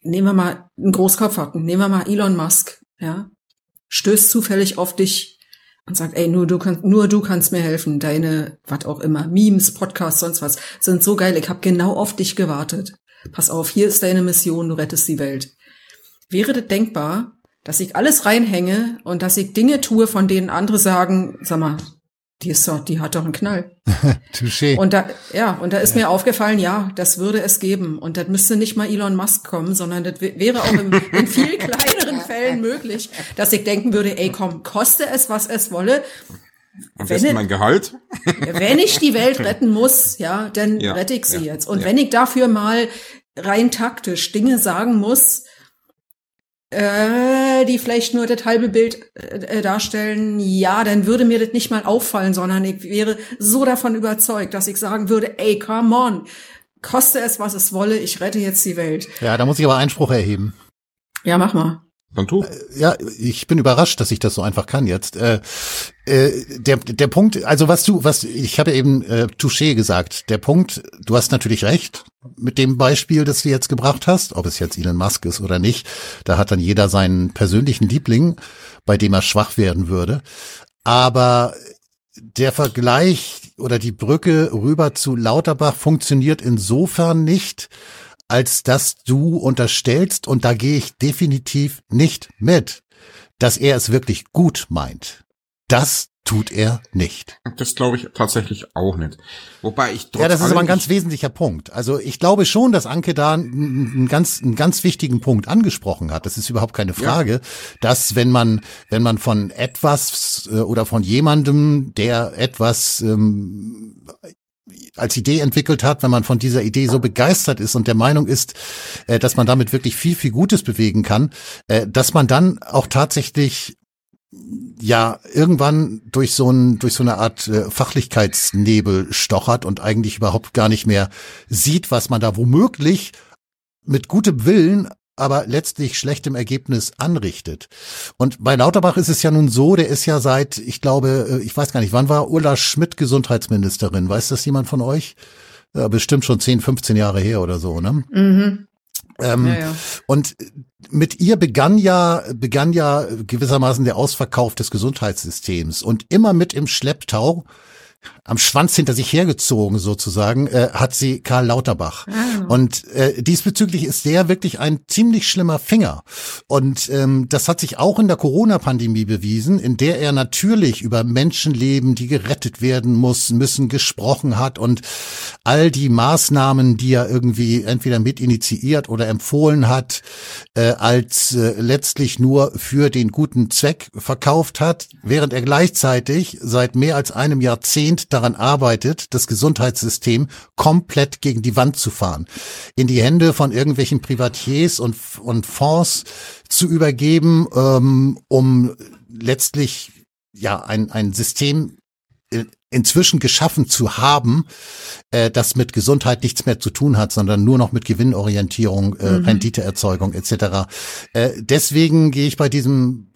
nehmen wir mal einen Großkopfhacken, nehmen wir mal Elon Musk, ja, stößt zufällig auf dich und sagt, ey, nur du kannst, nur du kannst mir helfen. Deine, was auch immer, Memes, Podcasts, sonst was, sind so geil. Ich habe genau auf dich gewartet. Pass auf, hier ist deine Mission, du rettest die Welt. Wäre das denkbar, dass ich alles reinhänge und dass ich Dinge tue, von denen andere sagen, sag mal, die ist doch, die hat doch einen Knall. [laughs] Touché. Und da, ja, und da ist ja. mir aufgefallen, ja, das würde es geben. Und das müsste nicht mal Elon Musk kommen, sondern das wäre auch in, in viel kleineren [laughs] Fällen möglich, dass ich denken würde, ey, komm, koste es, was es wolle. Am besten wenn mein Gehalt. Wenn ich die Welt [laughs] retten muss, ja, dann ja, rette ich sie ja, jetzt. Und ja. wenn ich dafür mal rein taktisch Dinge sagen muss, äh, die vielleicht nur das halbe Bild äh, darstellen, ja, dann würde mir das nicht mal auffallen, sondern ich wäre so davon überzeugt, dass ich sagen würde, ey, come on, koste es, was es wolle, ich rette jetzt die Welt. Ja, da muss ich aber Einspruch erheben. Ja, mach mal. Dann. Äh, ja, ich bin überrascht, dass ich das so einfach kann jetzt. Äh, äh, der, der Punkt, also was du, was ich habe eben äh, Touché gesagt. Der Punkt, du hast natürlich recht mit dem Beispiel, das du jetzt gebracht hast, ob es jetzt Elon Musk ist oder nicht. Da hat dann jeder seinen persönlichen Liebling, bei dem er schwach werden würde. Aber der Vergleich oder die Brücke rüber zu Lauterbach funktioniert insofern nicht, als dass du unterstellst, und da gehe ich definitiv nicht mit, dass er es wirklich gut meint. Das tut er nicht. Das glaube ich tatsächlich auch nicht. Wobei ich Ja, das ist aber ein ganz wesentlicher Punkt. Also ich glaube schon, dass Anke da einen ganz, einen ganz wichtigen Punkt angesprochen hat. Das ist überhaupt keine Frage, ja. dass wenn man, wenn man von etwas äh, oder von jemandem, der etwas ähm, als Idee entwickelt hat, wenn man von dieser Idee so begeistert ist und der Meinung ist, äh, dass man damit wirklich viel, viel Gutes bewegen kann, äh, dass man dann auch tatsächlich ja irgendwann durch so ein durch so eine Art äh, Fachlichkeitsnebel stochert und eigentlich überhaupt gar nicht mehr sieht, was man da womöglich mit gutem Willen aber letztlich schlechtem Ergebnis anrichtet. Und bei Lauterbach ist es ja nun so, der ist ja seit, ich glaube, äh, ich weiß gar nicht, wann war Ulla Schmidt Gesundheitsministerin? Weiß das jemand von euch? Ja, bestimmt schon 10, 15 Jahre her oder so, ne? Mhm. Ähm, ja, ja. Und mit ihr begann ja, begann ja gewissermaßen der Ausverkauf des Gesundheitssystems und immer mit im Schlepptau am Schwanz hinter sich hergezogen sozusagen, äh, hat sie Karl Lauterbach. Ah. Und äh, diesbezüglich ist der wirklich ein ziemlich schlimmer Finger. Und ähm, das hat sich auch in der Corona-Pandemie bewiesen, in der er natürlich über Menschenleben, die gerettet werden muss, müssen, gesprochen hat und all die Maßnahmen, die er irgendwie entweder mit initiiert oder empfohlen hat, äh, als äh, letztlich nur für den guten Zweck verkauft hat, während er gleichzeitig seit mehr als einem Jahrzehnt daran arbeitet, das Gesundheitssystem komplett gegen die Wand zu fahren, in die Hände von irgendwelchen Privatiers und, und Fonds zu übergeben, ähm, um letztlich ja ein, ein System inzwischen geschaffen zu haben, äh, das mit Gesundheit nichts mehr zu tun hat, sondern nur noch mit Gewinnorientierung, äh, mhm. Renditeerzeugung etc. Äh, deswegen gehe ich bei diesem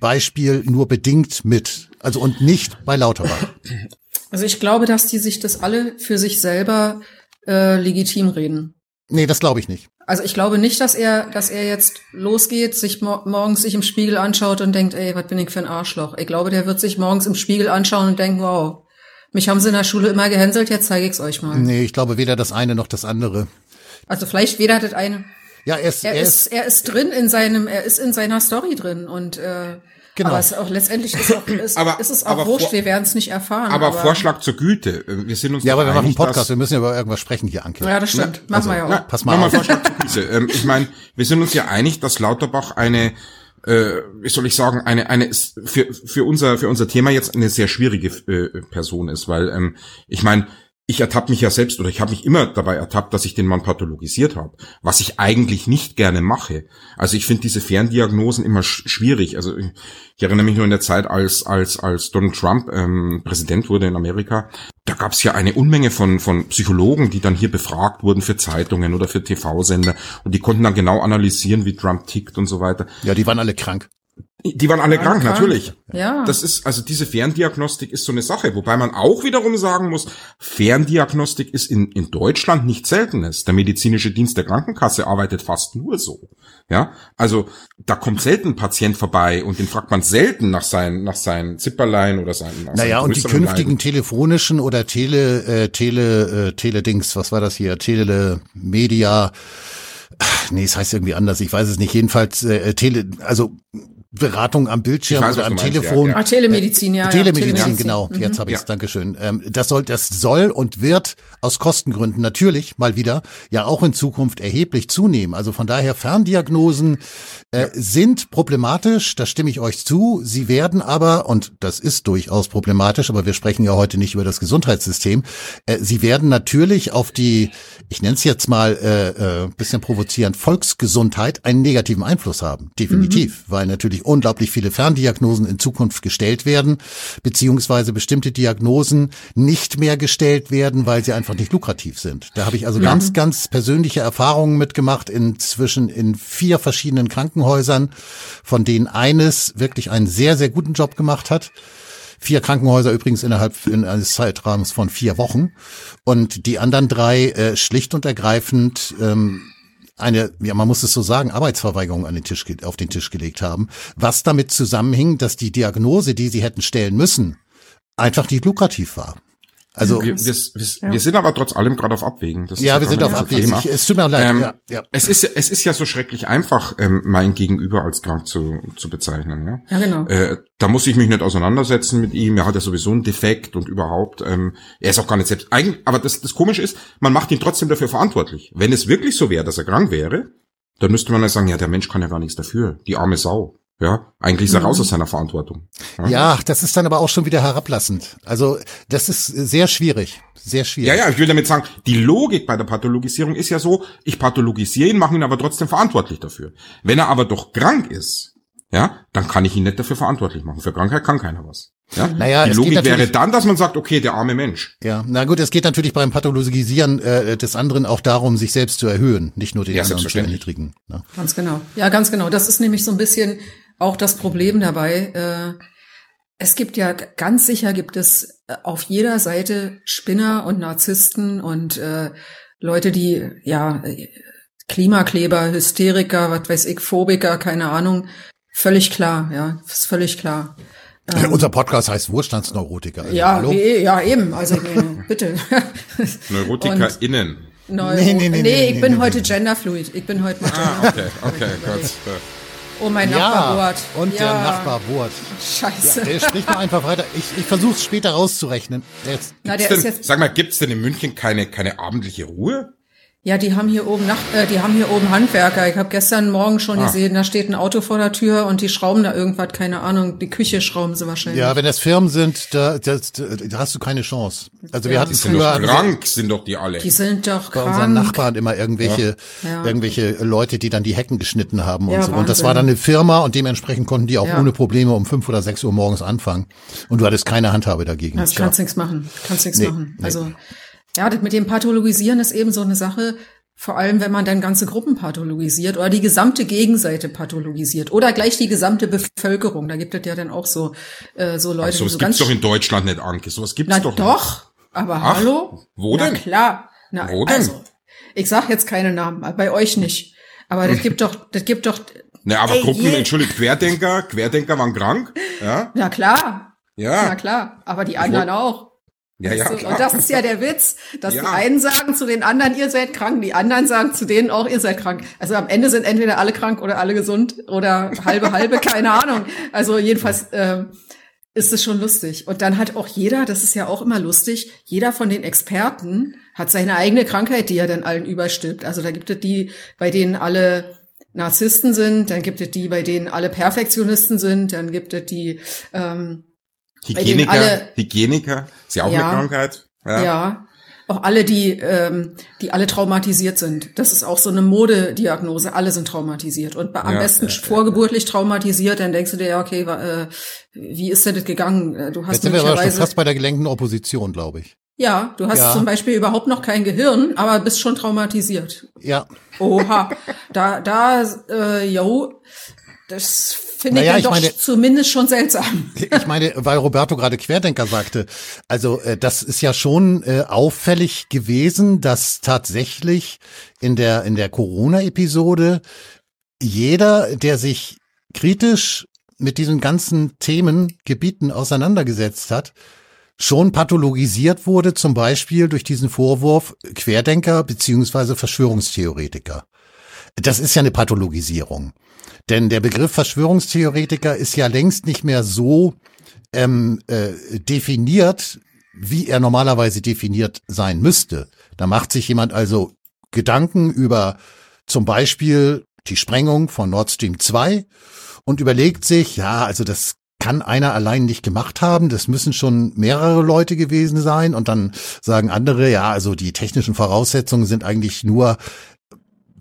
Beispiel nur bedingt mit, also und nicht bei Lauterbach. [laughs] Also ich glaube, dass die sich das alle für sich selber äh, legitim reden. Nee, das glaube ich nicht. Also ich glaube nicht, dass er, dass er jetzt losgeht, sich mor morgens sich im Spiegel anschaut und denkt, ey, was bin ich für ein Arschloch. Ich glaube, der wird sich morgens im Spiegel anschauen und denken, wow, mich haben sie in der Schule immer gehänselt, jetzt zeige ich's euch mal. Nee, ich glaube weder das eine noch das andere. Also vielleicht weder das eine. Ja, er ist, er, er ist, ist, er ist drin in seinem, er ist in seiner Story drin und äh, Genau. Aber es auch, letztendlich ist, auch, [clears throat] ist, aber, ist es auch aber wurscht, vor, wir werden es nicht erfahren. Aber, aber, Vorschlag zur Güte. Wir sind uns Ja, aber wir machen einen Podcast, wir müssen ja über irgendwas sprechen hier, Anke. Ja, das stimmt. Machen also, wir ja auch. Na, pass mal auf. Mal Vorschlag zur Güte. Ähm, ich meine, wir sind uns ja einig, dass Lauterbach eine äh, wie soll ich sagen, eine, eine für, für unser für unser Thema jetzt eine sehr schwierige äh, Person ist, weil ähm, ich meine, ich ertappe mich ja selbst oder ich habe mich immer dabei ertappt, dass ich den Mann pathologisiert habe, was ich eigentlich nicht gerne mache. Also ich finde diese Ferndiagnosen immer sch schwierig. Also ich erinnere mich nur in der Zeit, als als als Donald Trump ähm, Präsident wurde in Amerika, da gab es ja eine Unmenge von, von Psychologen, die dann hier befragt wurden für Zeitungen oder für TV-Sender und die konnten dann genau analysieren, wie Trump tickt und so weiter. Ja, die waren alle krank. Die waren alle krank, krank. natürlich. Ja. Das ist, also diese Ferndiagnostik ist so eine Sache, wobei man auch wiederum sagen muss, Ferndiagnostik ist in, in Deutschland nicht seltenes. Der medizinische Dienst der Krankenkasse arbeitet fast nur so. Ja, also da kommt selten ein Patient vorbei und den fragt man selten nach seinen, nach seinen Zipperlein oder seinen. nach Naja, seinen und die künftigen Leiden. telefonischen oder Tele, äh, Tele, äh, Teledings, was war das hier? Telemedia. Nee, es heißt irgendwie anders, ich weiß es nicht. Jedenfalls, äh, Tele, also Beratung am Bildschirm weiß, oder am meinst, ja, Telefon. ja. Ah, Telemedizin, ja. ja, Telemedizin, genau. Mhm. Jetzt habe ich es, Ja. Dankeschön. Ähm, das soll, das soll und wird aus Kostengründen natürlich mal wieder ja auch in Zukunft erheblich zunehmen. Also von daher Ferndiagnosen äh, sind problematisch, da stimme ich euch zu. Sie werden aber, und das ist durchaus problematisch, aber wir sprechen ja heute nicht über das Gesundheitssystem, äh, sie werden natürlich auf die, ich nenne es jetzt mal äh, äh, bisschen provozierend, Volksgesundheit einen negativen Einfluss haben. Definitiv, weil natürlich unglaublich viele Ferndiagnosen in Zukunft gestellt werden, beziehungsweise bestimmte Diagnosen nicht mehr gestellt werden, weil sie einfach nicht lukrativ sind. Da habe ich also ganz, ganz persönliche Erfahrungen mitgemacht inzwischen in vier verschiedenen Krankenhäusern, von denen eines wirklich einen sehr, sehr guten Job gemacht hat. Vier Krankenhäuser übrigens innerhalb eines Zeitrahmens von vier Wochen. Und die anderen drei äh, schlicht und ergreifend ähm, eine, ja, man muss es so sagen, Arbeitsverweigerung an den Tisch, auf den Tisch gelegt haben, was damit zusammenhing, dass die Diagnose, die sie hätten stellen müssen, einfach nicht lukrativ war. Also, wir, wir, wir, wir sind aber trotz allem gerade auf Abwägen. Das ist ja, wir sind auf Abwägen. Thema. Ich- Es tut mir leid. Ähm, ja, ja. Es ist, es ist ja so schrecklich einfach, ähm, mein Gegenüber als krank zu, zu bezeichnen. Ja, Ja, genau. Äh, da muss ich mich nicht auseinandersetzen mit ihm. Er hat ja sowieso einen Defekt und überhaupt. Ähm, er ist auch gar nicht selbst. Eigen, aber das, das Komische ist, man macht ihn trotzdem dafür verantwortlich. Wenn es wirklich so wäre, dass er krank wäre, dann müsste man ja sagen, ja, der Mensch kann ja gar nichts dafür. Die arme Sau. Ja, eigentlich ist er raus aus seiner Verantwortung. Ja, das ist dann aber auch schon wieder herablassend. Also, das ist sehr schwierig. Sehr schwierig. Ja, ja, ich will damit sagen, die Logik bei der Pathologisierung ist ja so, ich pathologisiere ihn, mache ihn aber trotzdem verantwortlich dafür. Wenn er aber doch krank ist, ja, dann kann ich ihn nicht dafür verantwortlich machen. Für Krankheit kann keiner was. Ja? Naja, die es Logik geht wäre dann, dass man sagt, okay, der arme Mensch. Ja, na gut, es geht natürlich beim Pathologisieren äh, des anderen auch darum, sich selbst zu erhöhen, nicht nur den Ja, anderen zu erniedrigen. Ne? Ganz genau. Ja, ganz genau. Das ist nämlich so ein bisschen auch das Problem dabei. Äh, es gibt ja ganz sicher gibt es äh, auf jeder Seite Spinner und Narzissten und äh, Leute, die ja Klimakleber, Hysteriker, was weiß ich, Phobiker, keine Ahnung. Völlig klar, ja, ist völlig klar. Unser Podcast heißt Wohlstandsneurotiker. Also, Ja, hallo? wie, ja, eben. Also meine, bitte. [laughs] NeurotikerInnen. Neuro Nee, nee, nee, nee, ich nee, bin nee, heute nee. genderfluid. Ich bin heute mal Ah, okay, okay, gut. Oh, mein Nachbar Ja, bohrt. und der ja. Nachbar bohrt. Scheiße. Ja, der spricht mal einfach weiter. Ich, ich versuche es später rauszurechnen. Jetzt, Na, der Gibt's ist denn, jetzt, sag mal, gibt's denn in München keine, keine abendliche Ruhe? Ja, die haben hier oben Nach äh, die haben hier oben Handwerker. Ich habe gestern Morgen schon Ah. gesehen, da steht ein Auto vor der Tür und die schrauben da irgendwas, keine Ahnung, die Küche schrauben sie wahrscheinlich. ja, wenn das Firmen sind, da, das, da hast du keine Chance. Also wir Ja. hatten Die sind früher doch krank, sind doch die alle. die sind doch bei unseren krank. Nachbarn immer irgendwelche, Ja. irgendwelche Leute, die dann die Hecken geschnitten haben und Ja, so. Und das Wahnsinn. war dann eine Firma und dementsprechend konnten die auch Ja. ohne Probleme um fünf oder sechs Uhr morgens anfangen. Und du hattest keine Handhabe dagegen. Das Tja. kannst nichts machen. Kannst nichts Nee, machen. nee. Ja, das mit dem Pathologisieren ist eben so eine Sache, vor allem wenn man dann ganze Gruppen pathologisiert oder die gesamte Gegenseite pathologisiert oder gleich die gesamte Bevölkerung. Da gibt es ja dann auch so, äh, so Leute, so die was so gibt's doch in Deutschland nicht, Anke. Sowas gibt's Na doch doch, aber Ach, hallo? wo Na denn? klar. Na, Wo denn? Also, ich sag jetzt keine Namen, bei euch nicht. Aber das gibt doch, das gibt doch, nicht. Ne, aber Ey, Gruppen, je- entschuldigt, Querdenker, Querdenker waren krank. Ja, na klar, na ja, klar, aber die anderen auch. Ja, ja. Klar. und das ist ja der Witz, dass Ja. die einen sagen zu den anderen, ihr seid krank, die anderen sagen zu denen auch, ihr seid krank. Also am Ende sind entweder alle krank oder alle gesund oder halbe halbe, [laughs] keine Ahnung. Also jedenfalls ähm, ist es schon lustig. Und dann hat auch jeder, das ist ja auch immer lustig, jeder von den Experten hat seine eigene Krankheit, die er dann allen überstülpt. Also da gibt es die, bei denen alle Narzissten sind, dann gibt es die, bei denen alle Perfektionisten sind, dann gibt es die, ähm, Hygieniker, alle- Hygieniker, ist ja auch Ja. eine Krankheit. Ja. Ja. Auch alle, die, ähm, die alle traumatisiert sind. Das ist auch so eine Modediagnose. Alle sind traumatisiert. Und am Ja, besten ja, ja, vorgeburtlich traumatisiert. Dann denkst du dir, ja, okay, äh, wie ist denn das gegangen? Äh, Du hast Jetzt sind wir aber schon fast bei der gelenkten Opposition, glaube ich. Ja, du hast Ja. zum Beispiel überhaupt noch kein Gehirn, aber bist schon traumatisiert. Ja, Oha, da, da, äh, yo, das finde Naja, ich ich meine- zumindest schon seltsam. [laughs] ich meine, weil Roberto gerade Querdenker sagte, also äh, das ist ja schon äh, auffällig gewesen, dass tatsächlich in der in der Corona-Episode jeder, der sich kritisch mit diesen ganzen Themengebieten auseinandergesetzt hat, schon pathologisiert wurde, zum Beispiel durch diesen Vorwurf Querdenker beziehungsweise Verschwörungstheoretiker. Das ist ja eine Pathologisierung. Denn der Begriff Verschwörungstheoretiker ist ja längst nicht mehr so ähm, äh, definiert, wie er normalerweise definiert sein müsste. Da macht sich jemand also Gedanken über zum Beispiel die Sprengung von Nord Stream 2 und überlegt sich, ja, also das kann einer allein nicht gemacht haben, das müssen schon mehrere Leute gewesen sein und dann sagen andere, ja, also die technischen Voraussetzungen sind eigentlich nur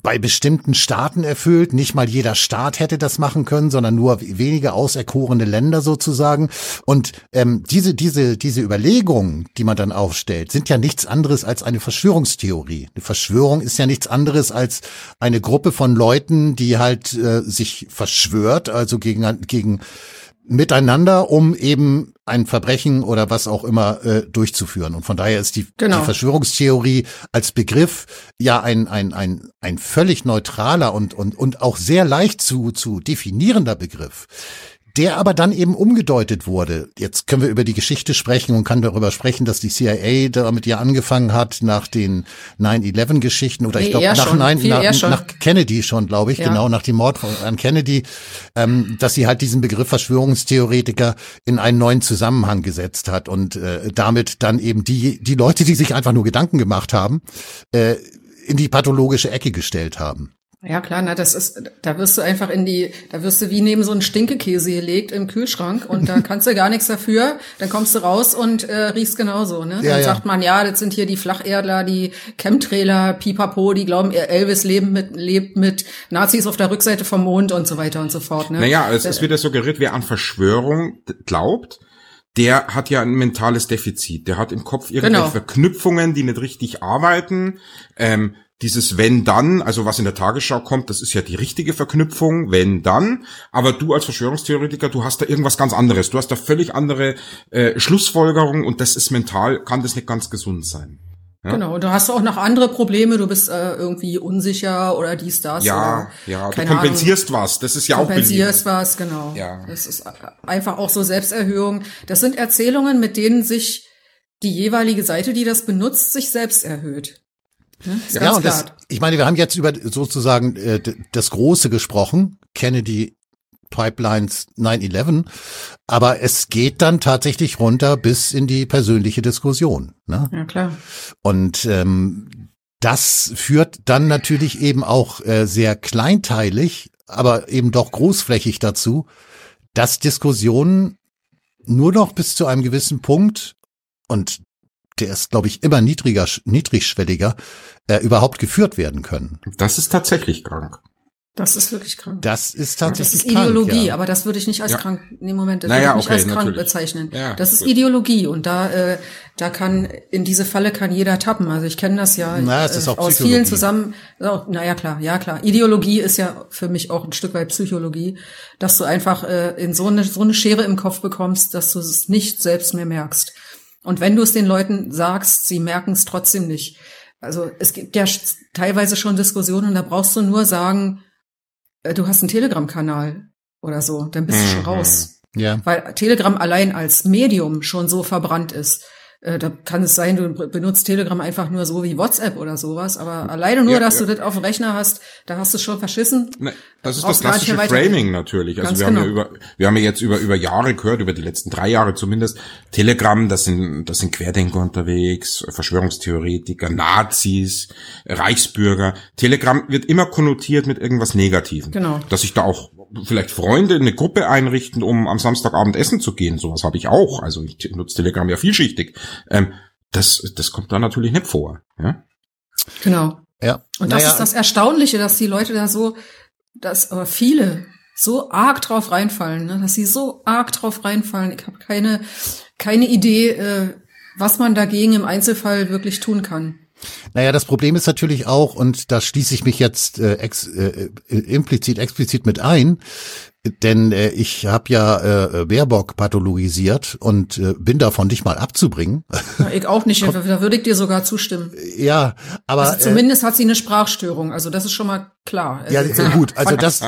bei bestimmten Staaten erfüllt. Nicht mal jeder Staat hätte das machen können, sondern nur wenige auserkorene Länder sozusagen. Und ähm, diese, diese, diese Überlegungen, die man dann aufstellt, sind ja nichts anderes als eine Verschwörungstheorie. Eine Verschwörung ist ja nichts anderes als eine Gruppe von Leuten, die halt äh, sich verschwört, also gegen, gegen miteinander, um eben ein Verbrechen oder was auch immer äh, durchzuführen. Und von daher ist die, Genau. die Verschwörungstheorie als Begriff ja ein, ein, ein, ein völlig neutraler und, und, und auch sehr leicht zu, zu definierender Begriff. Der aber dann eben umgedeutet wurde. Jetzt können wir über die Geschichte sprechen und kann darüber sprechen, dass die CIA damit ja angefangen hat nach den 9-11-Geschichten oder ich Nee, glaube eher nach, nein, nach, nach Kennedy schon, glaube ich, Ja. genau nach dem Mord an Kennedy, ähm, dass sie halt diesen Begriff Verschwörungstheoretiker in einen neuen Zusammenhang gesetzt hat und äh, damit dann eben die die Leute, die sich einfach nur Gedanken gemacht haben, äh, in die pathologische Ecke gestellt haben. Ja klar, na das ist, da wirst du einfach in die, da wirst du wie neben so einen Stinkekäse gelegt im Kühlschrank und da [laughs] kannst du gar nichts dafür. Dann kommst du raus und äh, riechst genauso. Ne? Dann Ja, ja. sagt man, ja, das sind hier die Flacherdler, die Chemtrailer, Pipapo, die glauben, Elvis leben mit, lebt mit Nazis auf der Rückseite vom Mond und so weiter und so fort. Ne? Naja, es, es wird ja suggeriert, wer an Verschwörung glaubt, der hat ja ein mentales Defizit. Der hat im Kopf irgendwelche Genau. Verknüpfungen, die nicht richtig arbeiten. Ähm, dieses wenn dann, also was in der Tagesschau kommt, das ist ja die richtige Verknüpfung, wenn dann. Aber du als Verschwörungstheoretiker, du hast da irgendwas ganz anderes. Du hast da völlig andere äh, Schlussfolgerungen und das ist mental, kann das nicht ganz gesund sein. Ja? Genau, und du hast auch noch andere Probleme, du bist äh, irgendwie unsicher oder dies, das. Ja, oder, ja, du kompensierst was. Das ist ja Ahnung, auch kompensierst was, genau. Ja. Das ist einfach auch so Selbsterhöhung. Das sind Erzählungen, mit denen sich die jeweilige Seite, die das benutzt, sich selbst erhöht. Ne? Ja, und das, ich meine, wir haben jetzt über sozusagen äh, das Große gesprochen, Kennedy Pipelines 9-11, aber es geht dann tatsächlich runter bis in die persönliche Diskussion. Ne? Ja, klar. Und ähm, das führt dann natürlich eben auch äh, sehr kleinteilig, aber eben doch großflächig dazu, dass Diskussionen nur noch bis zu einem gewissen Punkt und der ist, glaube ich, immer niedriger, niedrigschwelliger, äh, überhaupt geführt werden können. Das ist tatsächlich krank. Das ist wirklich krank. Das ist Das tatsächlich ist Ideologie, krank, ja. aber das würde ich nicht als Ja. krank, nee, Moment, das Naja, würde ich nicht okay, als krank natürlich. bezeichnen. Ja, das ist gut. Ideologie und da, äh, da kann, in diese Falle kann jeder tappen. Also ich kenne das ja Na, es ist auch aus vielen zusammen, auch, naja klar, ja klar. Ideologie ist ja für mich auch ein Stück weit Psychologie, dass du einfach äh, in so eine, so eine Schere im Kopf bekommst, dass du es nicht selbst mehr merkst. Und wenn du es den Leuten sagst, sie merken es trotzdem nicht. Also es gibt ja teilweise schon Diskussionen, da brauchst du nur sagen, äh, du hast einen Telegram-Kanal oder so, dann bist du schon Mhm. raus. Ja. Weil Telegram allein als Medium schon so verbrannt ist. Äh, Da kann es sein, du benutzt Telegram einfach nur so wie WhatsApp oder sowas, aber alleine nur, Ja, dass ja. du das auf dem Rechner hast, da hast du es schon verschissen. Ne, das ist das klassische. Framing natürlich. Also Ganz wir haben ja genau. über, wir haben ja jetzt über, über Jahre gehört, über die letzten drei Jahre zumindest, Telegram, das sind, das sind Querdenker unterwegs, Verschwörungstheoretiker, Nazis, Reichsbürger. Telegram wird immer konnotiert mit irgendwas Negativem. Genau. Dass sich da auch vielleicht Freunde eine Gruppe einrichten, um am Samstagabend essen zu gehen. Sowas habe ich auch. Also ich nutze Telegram ja vielschichtig. Ähm, das, das kommt da natürlich nicht vor. Ja? Genau. Ja. Und das Naja, ist das Erstaunliche, dass die Leute da so, dass aber viele so arg drauf reinfallen, ne? dass sie so arg drauf reinfallen. Ich habe keine keine Idee, äh, was man dagegen im Einzelfall wirklich tun kann. Naja, das Problem ist natürlich auch, und da schließe ich mich jetzt äh, ex, äh, äh implizit, explizit mit ein, denn äh, ich habe ja äh, Baerbock pathologisiert und äh, bin davon nicht mal abzubringen. Ja, ich auch nicht, da würde ich dir sogar zustimmen. Ja, aber also zumindest äh, hat sie eine Sprachstörung, also das ist schon mal klar. Ja, also, gut, also das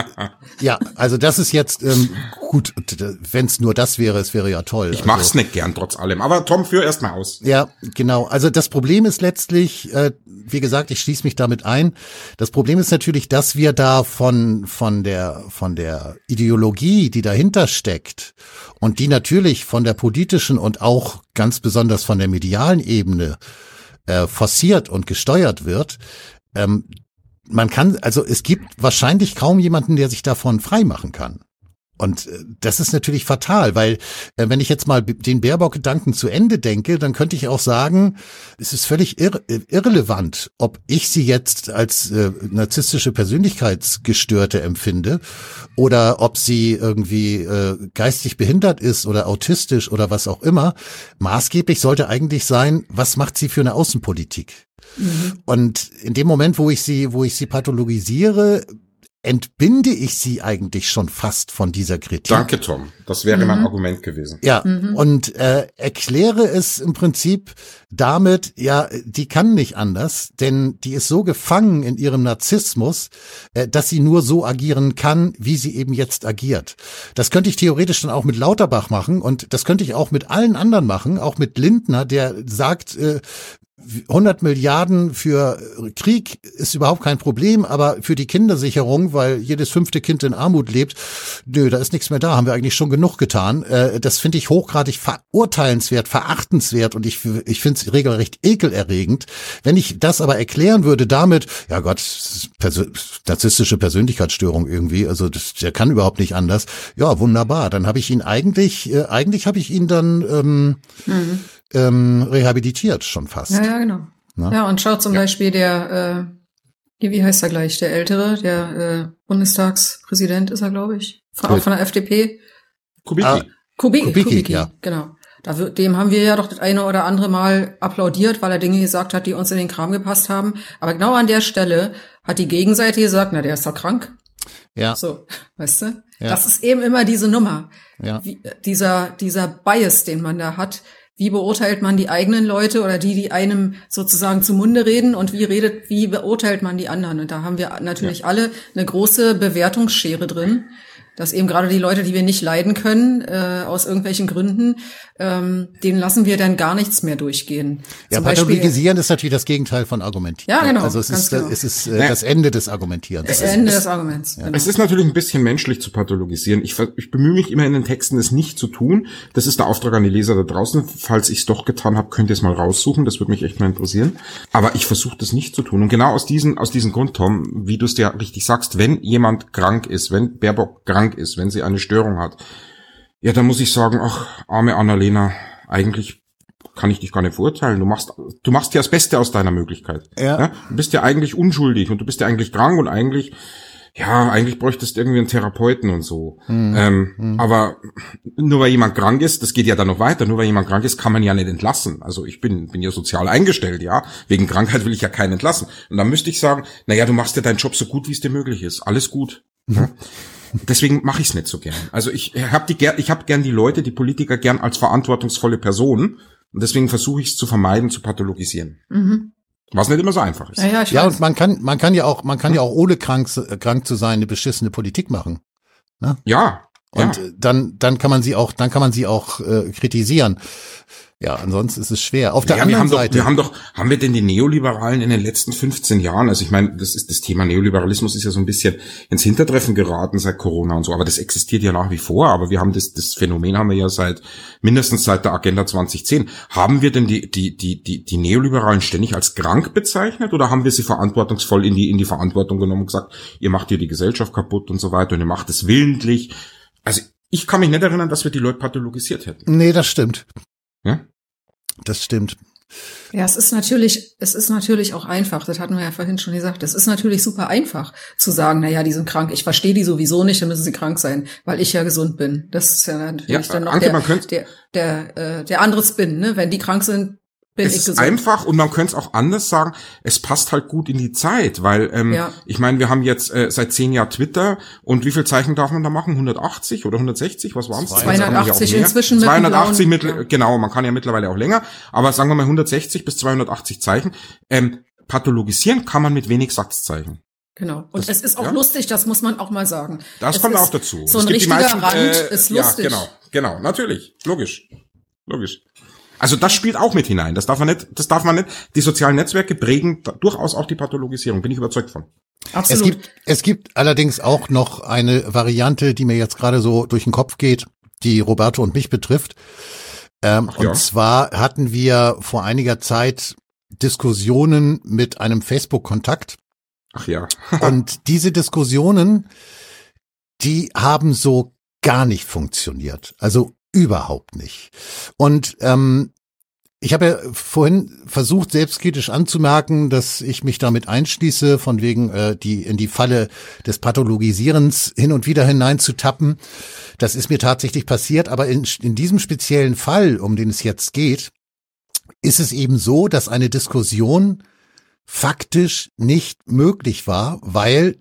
ja, also das ist jetzt ähm, gut, wenn es nur das wäre, es wäre ja toll. Ich mach's also, nicht gern trotz allem, aber Tom, führ erst mal aus. Ja, genau. Also das Problem ist letztlich äh, wie gesagt, ich schließe mich damit ein. Das Problem ist natürlich, dass wir da von, von der, von der Ideologie, die dahinter steckt und die natürlich von der politischen und auch ganz besonders von der medialen Ebene äh, forciert und gesteuert wird, ähm, man kann, also es gibt wahrscheinlich kaum jemanden, der sich davon frei machen kann. Und äh, das ist natürlich fatal, weil äh, wenn ich jetzt mal den Baerbock-Gedanken zu Ende denke, dann könnte ich auch sagen, es ist völlig irre äh, irrelevant, ob ich sie jetzt als äh, narzisstische Persönlichkeitsgestörte empfinde oder ob sie irgendwie äh, geistig behindert ist oder autistisch oder was auch immer. Maßgeblich sollte eigentlich sein, was macht sie für eine Außenpolitik? Mhm. Und in dem Moment, wo ich sie, wo ich sie pathologisiere, entbinde ich sie eigentlich schon fast von dieser Kritik. Danke, Tom. Das wäre mhm. mein Argument gewesen. Ja, mhm. und äh, erkläre es im Prinzip damit, ja, die kann nicht anders, denn die ist so gefangen in ihrem Narzissmus, äh, dass sie nur so agieren kann, wie sie eben jetzt agiert. Das könnte ich theoretisch dann auch mit Lauterbach machen und das könnte ich auch mit allen anderen machen, auch mit Lindner, der sagt, äh, 100 Milliarden für Krieg ist überhaupt kein Problem, aber für die Kindersicherung, weil jedes fünfte Kind in Armut lebt, nö, da ist nichts mehr da, haben wir eigentlich schon genug getan. Äh, das finde ich hochgradig verurteilenswert, verachtenswert und ich, ich finde es regelrecht ekelerregend. Wenn ich das aber erklären würde damit, ja Gott, Persö narzisstische Persönlichkeitsstörung irgendwie, also das, der kann überhaupt nicht anders. Ja, wunderbar. Dann habe ich ihn eigentlich, äh, eigentlich habe ich ihn dann ähm, mhm ähm, rehabilitiert schon fast. Ja, ja, genau. Na? Ja, und schaut zum ja. Beispiel der, äh, wie heißt er gleich, der Ältere, der äh, Bundestagspräsident ist er, glaube ich, von, auch von der FDP. Kubicki. Ah, Kubicki, Kubicki, Kubicki, ja. genau. Da, dem haben wir ja doch das eine oder andere Mal applaudiert, weil er Dinge gesagt hat, die uns in den Kram gepasst haben. Aber genau an der Stelle hat die Gegenseite gesagt, na, der ist doch krank. Ja. So, weißt du? Ja. Das ist eben immer diese Nummer. Ja. Wie, dieser, dieser Bias, den man da hat, wie beurteilt man die eigenen Leute oder die, die einem sozusagen zu Munde reden und wie redet, wie beurteilt man die anderen? Und da haben wir natürlich ja. alle eine große Bewertungsschere drin dass eben gerade die Leute, die wir nicht leiden können, äh, aus irgendwelchen Gründen, ähm, denen lassen wir dann gar nichts mehr durchgehen. Ja, Zum pathologisieren ist natürlich das Gegenteil von argumentieren. Ja, genau. Also es ist, genau. es ist äh, das Ende des Argumentierens. Das Ende des Arguments. Ja. Genau. Es ist natürlich ein bisschen menschlich zu pathologisieren. Ich, ich bemühe mich immer in den Texten, es nicht zu tun. Das ist der Auftrag an die Leser da draußen. Falls ich es doch getan habe, könnt ihr es mal raussuchen. Das würde mich echt mal interessieren. Aber ich versuche das nicht zu tun. Und genau aus diesem aus diesem Grund, Tom, wie du es dir richtig sagst, wenn jemand krank ist, wenn Baerbock krank ist, wenn sie eine Störung hat, ja, dann muss ich sagen, ach, arme Annalena, eigentlich kann ich dich gar nicht verurteilen. Du machst, du machst ja das Beste aus deiner Möglichkeit. Ja. ja. Du bist ja eigentlich unschuldig und du bist ja eigentlich krank und eigentlich, ja, eigentlich bräuchtest du irgendwie einen Therapeuten und so. Mhm. Ähm, mhm. Aber nur weil jemand krank ist, das geht ja dann noch weiter, nur weil jemand krank ist, kann man ja nicht entlassen. Also ich bin, bin ja sozial eingestellt, ja. Wegen Krankheit will ich ja keinen entlassen. Und dann müsste ich sagen, naja, du machst ja deinen Job so gut, wie es dir möglich ist. Alles gut. Mhm. Ja? Deswegen mache ich es nicht so gern. Also ich habe die ich habe gern die Leute, die Politiker gern als verantwortungsvolle Personen und deswegen versuche ich es zu vermeiden, zu pathologisieren. Mhm. Was nicht immer so einfach ist. Ja, ja, ja und man kann man kann ja auch man kann ja auch ohne krank krank zu sein eine beschissene Politik machen. Ne? Ja. Und ja. dann dann kann man sie auch dann kann man sie auch äh, kritisieren. Ja, ansonsten ist es schwer. Auf der ja, anderen wir haben Seite. Doch, wir haben doch, haben wir denn die Neoliberalen in den letzten 15 Jahren, also ich meine, das ist das Thema Neoliberalismus ist ja so ein bisschen ins Hintertreffen geraten seit Corona und so, aber das existiert ja nach wie vor, aber wir haben das, das Phänomen haben wir ja seit, mindestens seit der Agenda 2010. Haben wir denn die, die, die, die, die Neoliberalen ständig als krank bezeichnet oder haben wir sie verantwortungsvoll in die, in die Verantwortung genommen und gesagt, ihr macht hier die Gesellschaft kaputt und so weiter und ihr macht es willentlich? Also ich kann mich nicht erinnern, dass wir die Leute pathologisiert hätten. Nee, das stimmt. Ja? Das stimmt. Ja, es ist natürlich, es ist natürlich auch einfach. Das hatten wir ja vorhin schon gesagt. Es ist natürlich super einfach zu sagen, na ja, die sind krank. Ich verstehe die sowieso nicht, dann müssen sie krank sein, weil ich ja gesund bin. Das ist ja natürlich ja, dann noch Anke, der, der, der, äh, der andere Spin, ne? Wenn die krank sind, bin es ist einfach und man könnte es auch anders sagen, es passt halt gut in die Zeit, weil ähm, ja. ich meine, wir haben jetzt äh, seit zehn Jahren Twitter und wie viel Zeichen darf man da machen? 180 oder 160? Was waren es? 280 inzwischen 280 mit, ja. genau, man kann ja mittlerweile auch länger, aber sagen wir mal 160 bis 280 Zeichen. Ähm, pathologisieren kann man mit wenig Satzzeichen. Genau. Und das, es ist auch ja? lustig, das muss man auch mal sagen. Das es kommt auch dazu. So ein richtiger meisten, Rand äh, ist lustig. Ja, genau, genau, natürlich, logisch, logisch. Also das spielt auch mit hinein. Das darf man nicht, das darf man nicht. Die sozialen Netzwerke prägen durchaus auch die Pathologisierung. Bin ich überzeugt von. Absolut. Es gibt, es gibt allerdings auch noch eine Variante, die mir jetzt gerade so durch den Kopf geht, die Roberto und mich betrifft. Ähm, ja. Und zwar hatten wir vor einiger Zeit Diskussionen mit einem Facebook-Kontakt. Ach ja. [laughs] und diese Diskussionen, die haben so gar nicht funktioniert. Also Überhaupt nicht. Und ähm, ich habe ja vorhin versucht, selbstkritisch anzumerken, dass ich mich damit einschließe, von wegen äh, die in die Falle des Pathologisierens hin und wieder hineinzutappen. Das ist mir tatsächlich passiert, aber in, in diesem speziellen Fall, um den es jetzt geht, ist es eben so, dass eine Diskussion faktisch nicht möglich war, weil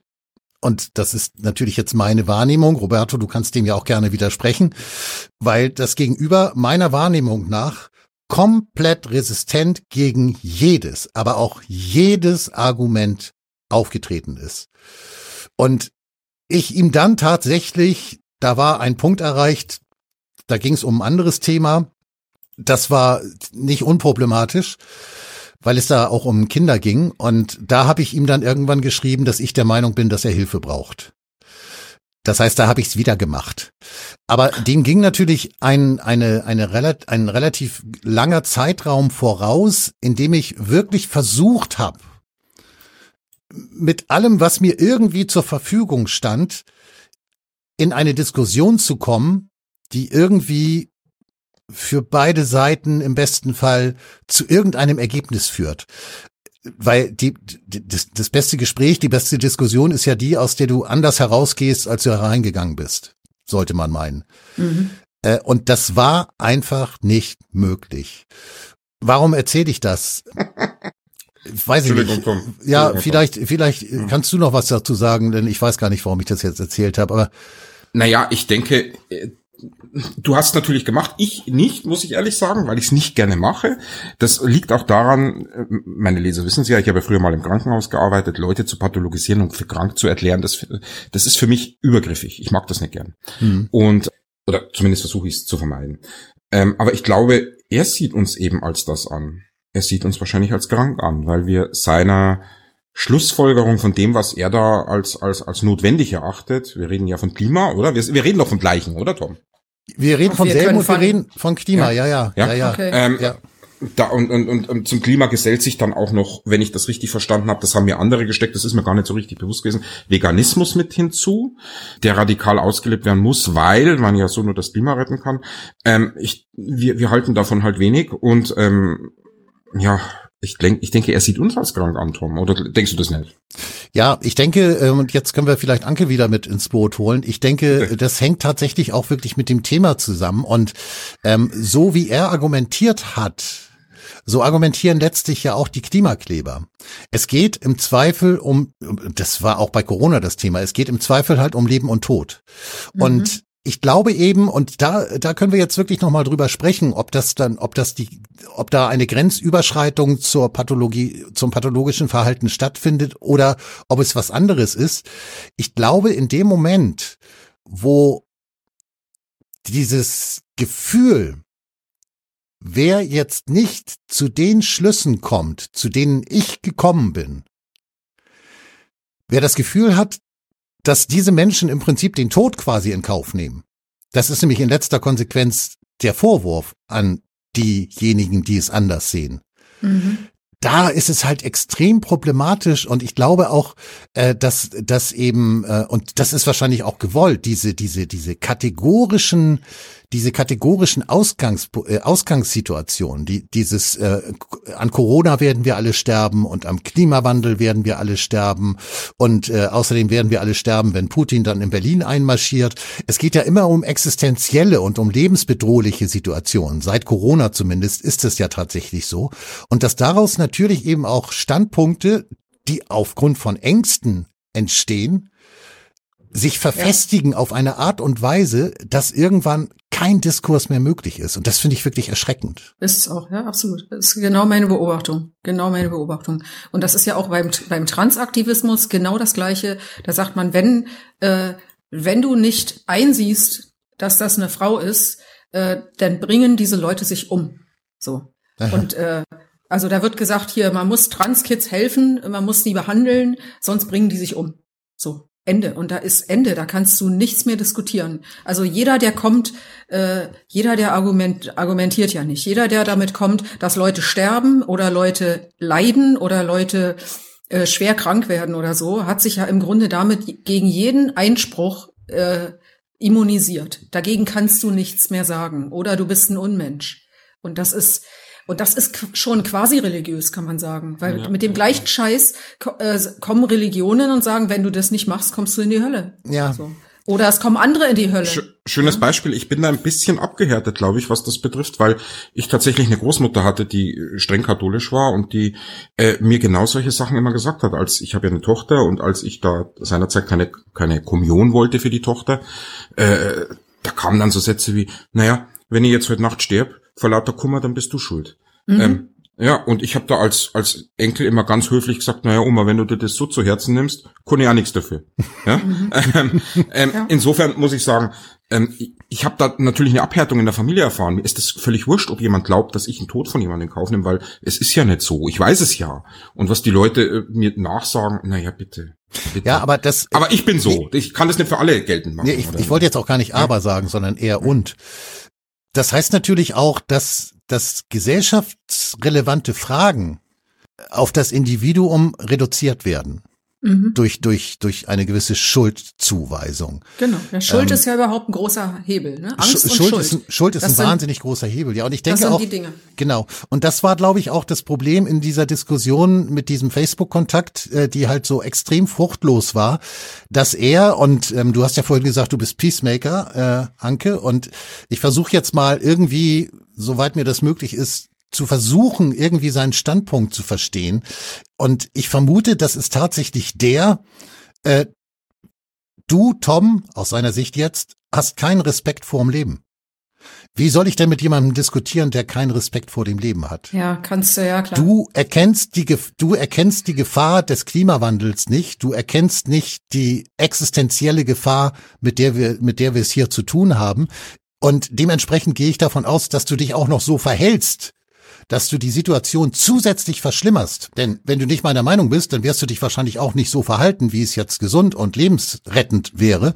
und das ist natürlich jetzt meine Wahrnehmung, Roberto, du kannst dem ja auch gerne widersprechen, weil das Gegenüber meiner Wahrnehmung nach komplett resistent gegen jedes, aber auch jedes Argument aufgetreten ist. Und ich ihm dann tatsächlich, da war ein Punkt erreicht, da ging es um ein anderes Thema, das war nicht unproblematisch, weil es da auch um Kinder ging. Und da habe ich ihm dann irgendwann geschrieben, dass ich der Meinung bin, dass er Hilfe braucht. Das heißt, da habe ich es wieder gemacht. Aber dem ging natürlich ein, eine, eine, ein relativ langer Zeitraum voraus, in dem ich wirklich versucht habe, mit allem, was mir irgendwie zur Verfügung stand, in eine Diskussion zu kommen, die irgendwie für beide Seiten im besten Fall zu irgendeinem Ergebnis führt. Weil die, das, das beste Gespräch, die beste Diskussion ist ja die, aus der du anders herausgehst, als du hereingegangen bist, sollte man meinen. Mhm. Äh, und das war einfach nicht möglich. Warum erzähle ich das? [laughs] Weiß ich nicht. Tom. Ja, vielleicht, vielleicht mhm. kannst du noch was dazu sagen, denn ich weiß gar nicht, warum ich das jetzt erzählt habe, aber naja, ich denke, äh, du hast natürlich gemacht, ich nicht, muss ich ehrlich sagen, weil ich es nicht gerne mache. Das liegt auch daran, äh, meine Leser wissen es ja, ich habe früher mal im Krankenhaus gearbeitet, Leute zu pathologisieren und für krank zu erklären, das, das ist für mich übergriffig. Ich mag das nicht gern. Mhm. Und, oder zumindest versuche ich es zu vermeiden. Ähm, aber ich glaube, er sieht uns eben als das an. Er sieht uns wahrscheinlich als krank an, weil wir seiner Schlussfolgerung von dem, was er da als, als, als notwendig erachtet. Wir reden ja von Klima, oder? Wir, wir reden doch vom Gleichen, oder Tom? Wir reden von selben und wir reden von Klima, ja, ja, ja, ja. ja. Okay. Ähm, ja. Da, und, und, und, und zum Klima gesellt sich dann auch noch, wenn ich das richtig verstanden habe, das haben mir andere gesteckt, das ist mir gar nicht so richtig bewusst gewesen, Veganismus mit hinzu, der radikal ausgelebt werden muss, weil man ja so nur das Klima retten kann. Ähm, ich, wir, wir halten davon halt wenig und ähm, ja, ich, denk, ich denke, er sieht uns als krank an, Tom. Oder denkst du das nicht? Ja, ich denke, ähm, und jetzt können wir vielleicht Anke wieder mit ins Boot holen. Ich denke, das hängt tatsächlich auch wirklich mit dem Thema zusammen. Und ähm, so wie er argumentiert hat, so argumentieren letztlich ja auch die Klimakleber. Es geht im Zweifel um, das war auch bei Corona das Thema, es geht im Zweifel halt um Leben und Tod. Mhm. Und ich glaube eben, und da, da können wir jetzt wirklich nochmal drüber sprechen, ob das dann, ob das die, ob da eine Grenzüberschreitung zur Pathologie, zum pathologischen Verhalten stattfindet oder ob es was anderes ist. Ich glaube, in dem Moment, wo dieses Gefühl, wer jetzt nicht zu den Schlüssen kommt, zu denen ich gekommen bin, wer das Gefühl hat, dass diese Menschen im Prinzip den Tod quasi in Kauf nehmen. Das ist nämlich in letzter Konsequenz der Vorwurf an diejenigen, die es anders sehen. Mhm. Da ist es halt extrem problematisch und ich glaube auch, äh, dass dass eben äh, und das ist wahrscheinlich auch gewollt diese diese diese kategorischen diese kategorischen Ausgangs, äh, Ausgangssituationen, die, dieses äh, an Corona werden wir alle sterben und am Klimawandel werden wir alle sterben und äh, außerdem werden wir alle sterben, wenn Putin dann in Berlin einmarschiert. Es geht ja immer um existenzielle und um lebensbedrohliche Situationen. Seit Corona zumindest ist es ja tatsächlich so. Und dass daraus natürlich eben auch Standpunkte, die aufgrund von Ängsten entstehen, sich verfestigen ja. auf eine Art und Weise, dass irgendwann kein Diskurs mehr möglich ist. Und das finde ich wirklich erschreckend. Ist es auch, ja, absolut. Das ist genau meine Beobachtung. Genau meine Beobachtung. Und das ist ja auch beim, beim Transaktivismus genau das Gleiche. Da sagt man, wenn, äh, wenn du nicht einsiehst, dass das eine Frau ist, äh, dann bringen diese Leute sich um. So. Aha. Und äh, also da wird gesagt, hier, man muss Transkids helfen, man muss die behandeln, sonst bringen die sich um. So. Ende. Und da ist Ende, da kannst du nichts mehr diskutieren. Also jeder, der kommt, äh, jeder, der argument, argumentiert ja nicht. Jeder, der damit kommt, dass Leute sterben oder Leute leiden oder Leute äh, schwer krank werden oder so, hat sich ja im Grunde damit gegen jeden Einspruch äh, immunisiert. Dagegen kannst du nichts mehr sagen. Oder du bist ein Unmensch. Und das ist, und das ist schon quasi religiös, kann man sagen. Weil ja, mit dem gleichen Scheiß äh, kommen Religionen und sagen, wenn du das nicht machst, kommst du in die Hölle. Ja. So. Oder es kommen andere in die Hölle. Schönes Beispiel. Ich bin da ein bisschen abgehärtet, glaube ich, was das betrifft, weil ich tatsächlich eine Großmutter hatte, die streng katholisch war und die äh, mir genau solche Sachen immer gesagt hat. Als ich habe ja eine Tochter und als ich da seinerzeit keine keine Kommunion wollte für die Tochter, äh, da kamen dann so Sätze wie: Naja, wenn ich jetzt heute Nacht sterb, vor lauter Kummer, dann bist du schuld. Mhm. Ähm, ja, und ich habe da als, als Enkel immer ganz höflich gesagt, naja, Oma, wenn du dir das so zu Herzen nimmst, kann ich auch nichts dafür. [laughs] Ja? Mhm. [laughs] Ähm, ähm, ja. Insofern muss ich sagen, ähm, ich habe da natürlich eine Abhärtung in der Familie erfahren. Mir ist das völlig wurscht, ob jemand glaubt, dass ich einen Tod von jemandem in Kauf nehme, weil es ist ja nicht so. Ich weiß es ja. Und was die Leute äh, mir nachsagen, naja, bitte. Bitte. Ja, aber das. Aber ich bin so. Ich kann das nicht für alle geltend machen. Nee, ich, ich wollte jetzt auch gar nicht aber sagen, sondern eher und. Das heißt natürlich auch, dass, dass gesellschaftsrelevante Fragen auf das Individuum reduziert werden mhm. durch, durch, durch eine gewisse Schuldzuweisung. Genau. Ja, Schuld ähm, ist ja überhaupt ein großer Hebel. Ne? Angst Schuld, Schuld. Ist ein, Schuld ist ein sind, wahnsinnig großer Hebel. Ja, und ich denke das sind auch, die Dinge. genau. Und das war, glaube ich, auch das Problem in dieser Diskussion mit diesem Facebook-Kontakt, äh, die halt so extrem fruchtlos war, dass er und ähm, du hast ja vorhin gesagt, du bist Peacemaker, äh, Anke, und ich versuche jetzt mal irgendwie, soweit mir das möglich ist, zu versuchen, irgendwie seinen Standpunkt zu verstehen. Und ich vermute, das ist tatsächlich der, äh, du, Tom, aus seiner Sicht jetzt, hast keinen Respekt vorm Leben. Wie soll ich denn mit jemandem diskutieren, der keinen Respekt vor dem Leben hat? Ja, kannst du, ja klar. Du erkennst die, du erkennst die Gefahr des Klimawandels nicht. Du erkennst nicht die existenzielle Gefahr, mit der wir, mit der wir es hier zu tun haben. Und dementsprechend gehe ich davon aus, dass du dich auch noch so verhältst, dass du die Situation zusätzlich verschlimmerst. Denn wenn du nicht meiner Meinung bist, dann wirst du dich wahrscheinlich auch nicht so verhalten, wie es jetzt gesund und lebensrettend wäre.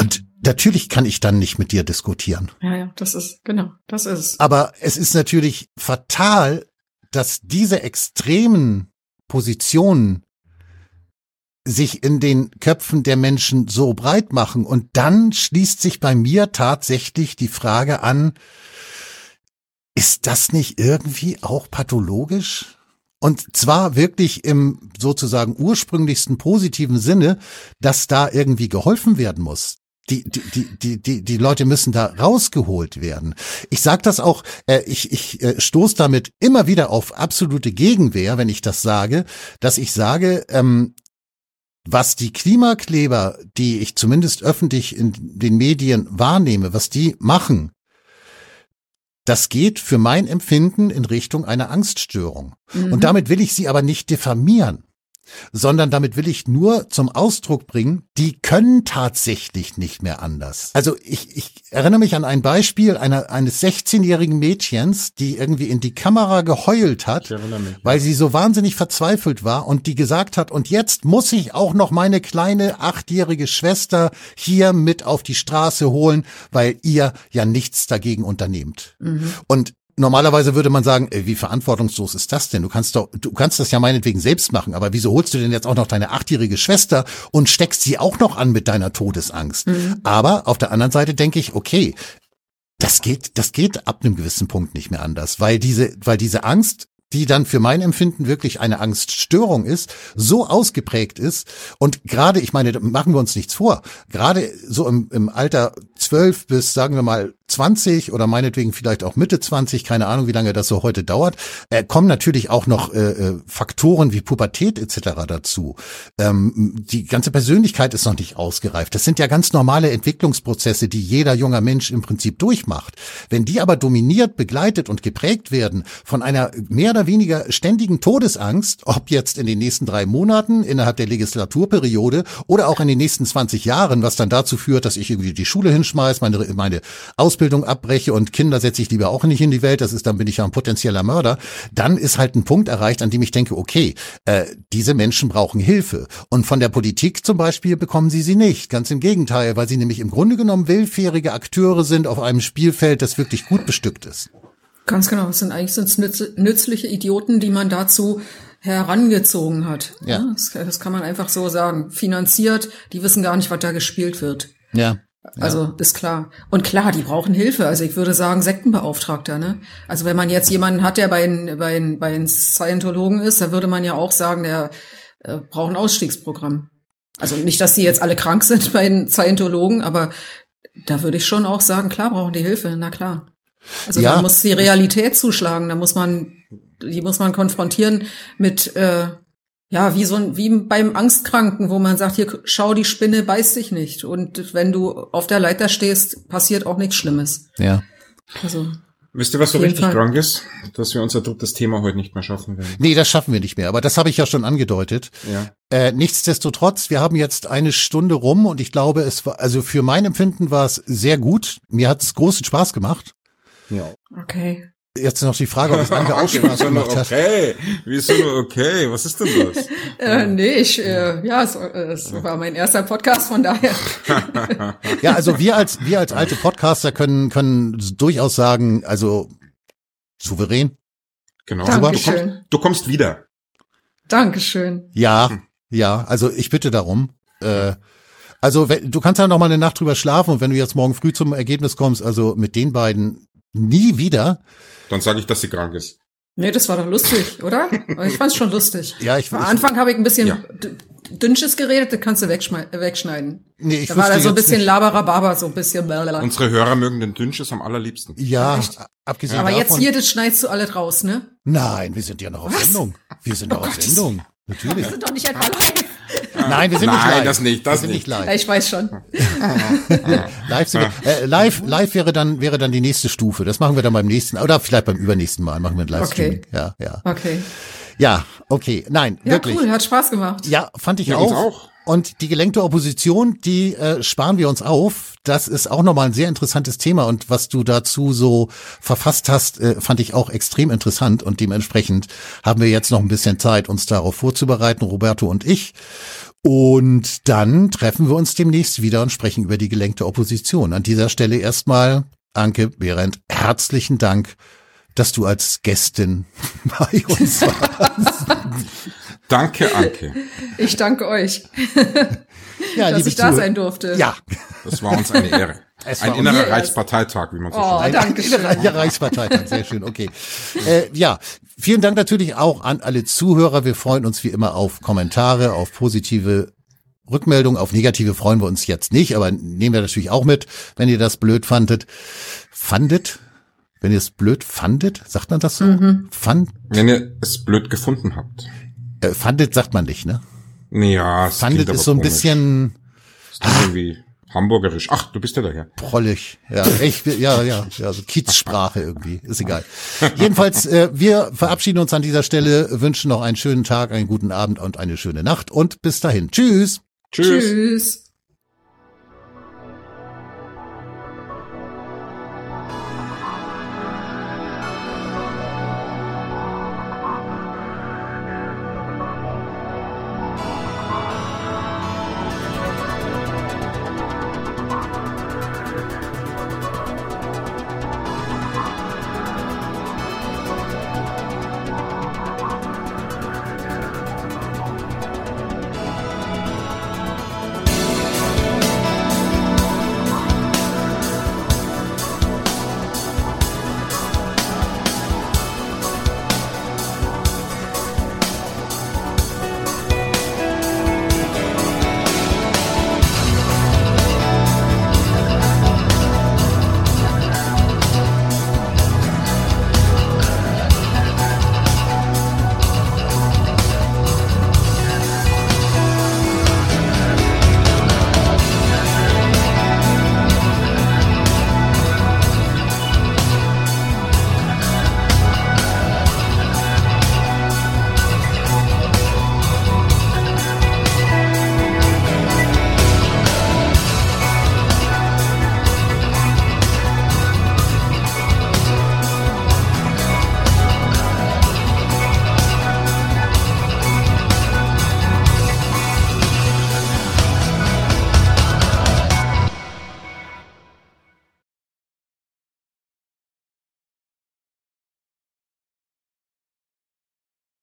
Und natürlich kann ich dann nicht mit dir diskutieren. Ja, ja, das ist, genau, das ist. Aber es ist natürlich fatal, dass diese extremen Positionen sich in den Köpfen der Menschen so breit machen. Und dann schließt sich bei mir tatsächlich die Frage an, ist das nicht irgendwie auch pathologisch? Und zwar wirklich im sozusagen ursprünglichsten positiven Sinne, dass da irgendwie geholfen werden muss. Die, die, die, die, die, Leute müssen da rausgeholt werden. Ich sage das auch, äh, ich, ich äh, stoße damit immer wieder auf absolute Gegenwehr, wenn ich das sage, dass ich sage, ähm, was die Klimakleber, die ich zumindest öffentlich in den Medien wahrnehme, was die machen, das geht für mein Empfinden in Richtung einer Angststörung. Mhm. Und damit will ich sie aber nicht diffamieren sondern damit will ich nur zum Ausdruck bringen, die können tatsächlich nicht mehr anders. Also ich, ich erinnere mich an ein Beispiel einer, eines 16-jährigen Mädchens, die irgendwie in die Kamera geheult hat, mich, weil sie so wahnsinnig verzweifelt war und die gesagt hat, und jetzt muss ich auch noch meine kleine achtjährige Schwester hier mit auf die Straße holen, weil ihr ja nichts dagegen unternehmt. Mhm. Und Normalerweise würde man sagen, ey, wie verantwortungslos ist das denn? Du kannst doch, du kannst das ja meinetwegen selbst machen, aber wieso holst du denn jetzt auch noch deine achtjährige Schwester und steckst sie auch noch an mit deiner Todesangst? Mhm. Aber auf der anderen Seite denke ich, okay, Das geht, das geht ab einem gewissen Punkt nicht mehr anders, weil diese, weil diese Angst die dann für mein Empfinden wirklich eine Angststörung ist, so ausgeprägt ist. Und gerade, ich meine, machen wir uns nichts vor, gerade so im, im Alter zwölf bis, sagen wir mal, 20 oder meinetwegen vielleicht auch Mitte 20, keine Ahnung, wie lange das so heute dauert, äh, kommen natürlich auch noch äh, äh, Faktoren wie Pubertät etc. dazu. Ähm, die ganze Persönlichkeit ist noch nicht ausgereift. Das sind ja ganz normale Entwicklungsprozesse, die jeder junger Mensch im Prinzip durchmacht. Wenn die aber dominiert, begleitet und geprägt werden von einer mehr oder weniger ständigen Todesangst, ob jetzt in den nächsten drei Monaten innerhalb der Legislaturperiode oder auch in den nächsten 20 Jahren, was dann dazu führt, dass ich irgendwie die Schule hinschmeiß, meine, meine Ausbildung abbreche und Kinder setze ich lieber auch nicht in die Welt, das ist dann bin ich ja ein potenzieller Mörder, dann ist halt ein Punkt erreicht, an dem ich denke, okay, äh, diese Menschen brauchen Hilfe. Und von der Politik zum Beispiel bekommen sie sie nicht. Ganz im Gegenteil, weil sie nämlich im Grunde genommen willfährige Akteure sind auf einem Spielfeld, das wirklich gut bestückt ist. Ganz genau, es sind eigentlich sind's nützliche Idioten, die man dazu herangezogen hat. Ja. Das, das, kann man einfach so sagen. Finanziert, die wissen gar nicht, was da gespielt wird. Ja. Also ist klar. Und klar, die brauchen Hilfe. Also ich würde sagen, Sektenbeauftragter. Ne? Also wenn man jetzt jemanden hat, der bei den, bei den, bei den Scientologen ist, da würde man ja auch sagen, der äh, braucht ein Ausstiegsprogramm. Also nicht, dass die jetzt alle krank [laughs] sind bei den Scientologen, aber da würde ich schon auch sagen, klar brauchen die Hilfe, na klar. Also ja. da muss die Realität zuschlagen, da muss man, die muss man konfrontieren mit, äh, ja, wie so ein, wie beim Angstkranken, wo man sagt, hier, schau, die Spinne beißt sich nicht. Und wenn du auf der Leiter stehst, passiert auch nichts Schlimmes. Ja. Also. Wisst ihr, was so richtig Fall. krank ist? Dass wir unser drittes Thema heute nicht mehr schaffen werden. Nee, das schaffen wir nicht mehr. Aber das habe ich ja schon angedeutet. Ja. Äh, nichtsdestotrotz, wir haben jetzt eine Stunde rum und ich glaube, es war, also für mein Empfinden war es sehr gut. Mir hat es großen Spaß gemacht. Ja. Okay. Jetzt noch die Frage, ob es Anke auch Spaß gemacht hat. Okay, wieso nur okay? Was ist denn das? äh, nee, ich, äh, ja, es, äh, es war mein erster Podcast, von daher. [laughs] ja, also wir als wir als alte Podcaster können können durchaus sagen, also souverän. Genau. Dankeschön. Du kommst, du kommst wieder. Dankeschön. Ja, ja. Also ich bitte darum. Äh, also du kannst ja noch mal eine Nacht drüber schlafen und wenn du jetzt morgen früh zum Ergebnis kommst, also mit den beiden nie wieder. Dann sage ich, dass sie krank ist. Nee, das war doch lustig, oder? Ich fand's schon lustig. Ja, ich Am Anfang habe ich ein bisschen ja. dünnsches geredet, das kannst du wegschneiden. Nee, ich da war da so ein bisschen Laberababa, so ein bisschen. Blablabla. Unsere Hörer mögen den Dünnsches am allerliebsten. Ja, abgesehen Aber davon, jetzt hier, das schneidest du alle raus, ne? Nein, wir sind ja noch auf Was? Sendung. Wir sind oh noch auf Sendung. Natürlich. Wir sind doch nicht live. Nein, wir sind Nein, nicht live. das nicht, das nicht. nicht live. Ich weiß schon. [laughs] live, sind wir, äh, live, live wäre dann wäre dann die nächste Stufe. Das machen wir dann beim nächsten oder vielleicht beim übernächsten Mal machen wir ein Livestream. Okay. Ja, ja. Okay. Ja, okay. Nein, ja, wirklich. cool, hat Spaß gemacht. Ja, fand ich ja, auch. auch. Und die gelenkte Opposition, die äh, sparen wir uns auf. Das ist auch nochmal ein sehr interessantes Thema. Und was du dazu so verfasst hast, äh, fand ich auch extrem interessant. Und dementsprechend haben wir jetzt noch ein bisschen Zeit, uns darauf vorzubereiten, Roberto und ich. Und dann treffen wir uns demnächst wieder und sprechen über die gelenkte Opposition. An dieser Stelle erstmal, Anke Behrendt, herzlichen Dank, dass du als Gästin [laughs] bei uns warst. Danke, Anke. Ich danke euch, ja, dass ich da sein durfte. Ja. Das war uns eine Ehre. Es ein innerer Reichsparteitag, wie man so oh, schön sagt. Ein innerer Reichsparteitag, sehr schön, okay. Äh, ja, vielen Dank natürlich auch an alle Zuhörer. Wir freuen uns wie immer auf Kommentare, auf positive Rückmeldungen, auf negative freuen wir uns jetzt nicht, aber nehmen wir natürlich auch mit, wenn ihr das blöd fandet. Fandet? Wenn ihr es blöd fandet, sagt man das so? Mhm. Fand? Wenn ihr es blöd gefunden habt. Äh, fandet sagt man nicht, ne? Ja, fandet ist so ein komisch. bisschen ist irgendwie hamburgerisch. Ach, du bist ja daher. Prollig. Ja, echt, ja, ja, ja, so Kiezsprache irgendwie. Ist egal. Jedenfalls, äh, wir verabschieden uns an dieser Stelle, wünschen noch einen schönen Tag, einen guten Abend und eine schöne Nacht und bis dahin. Tschüss. Tschüss. Tschüss.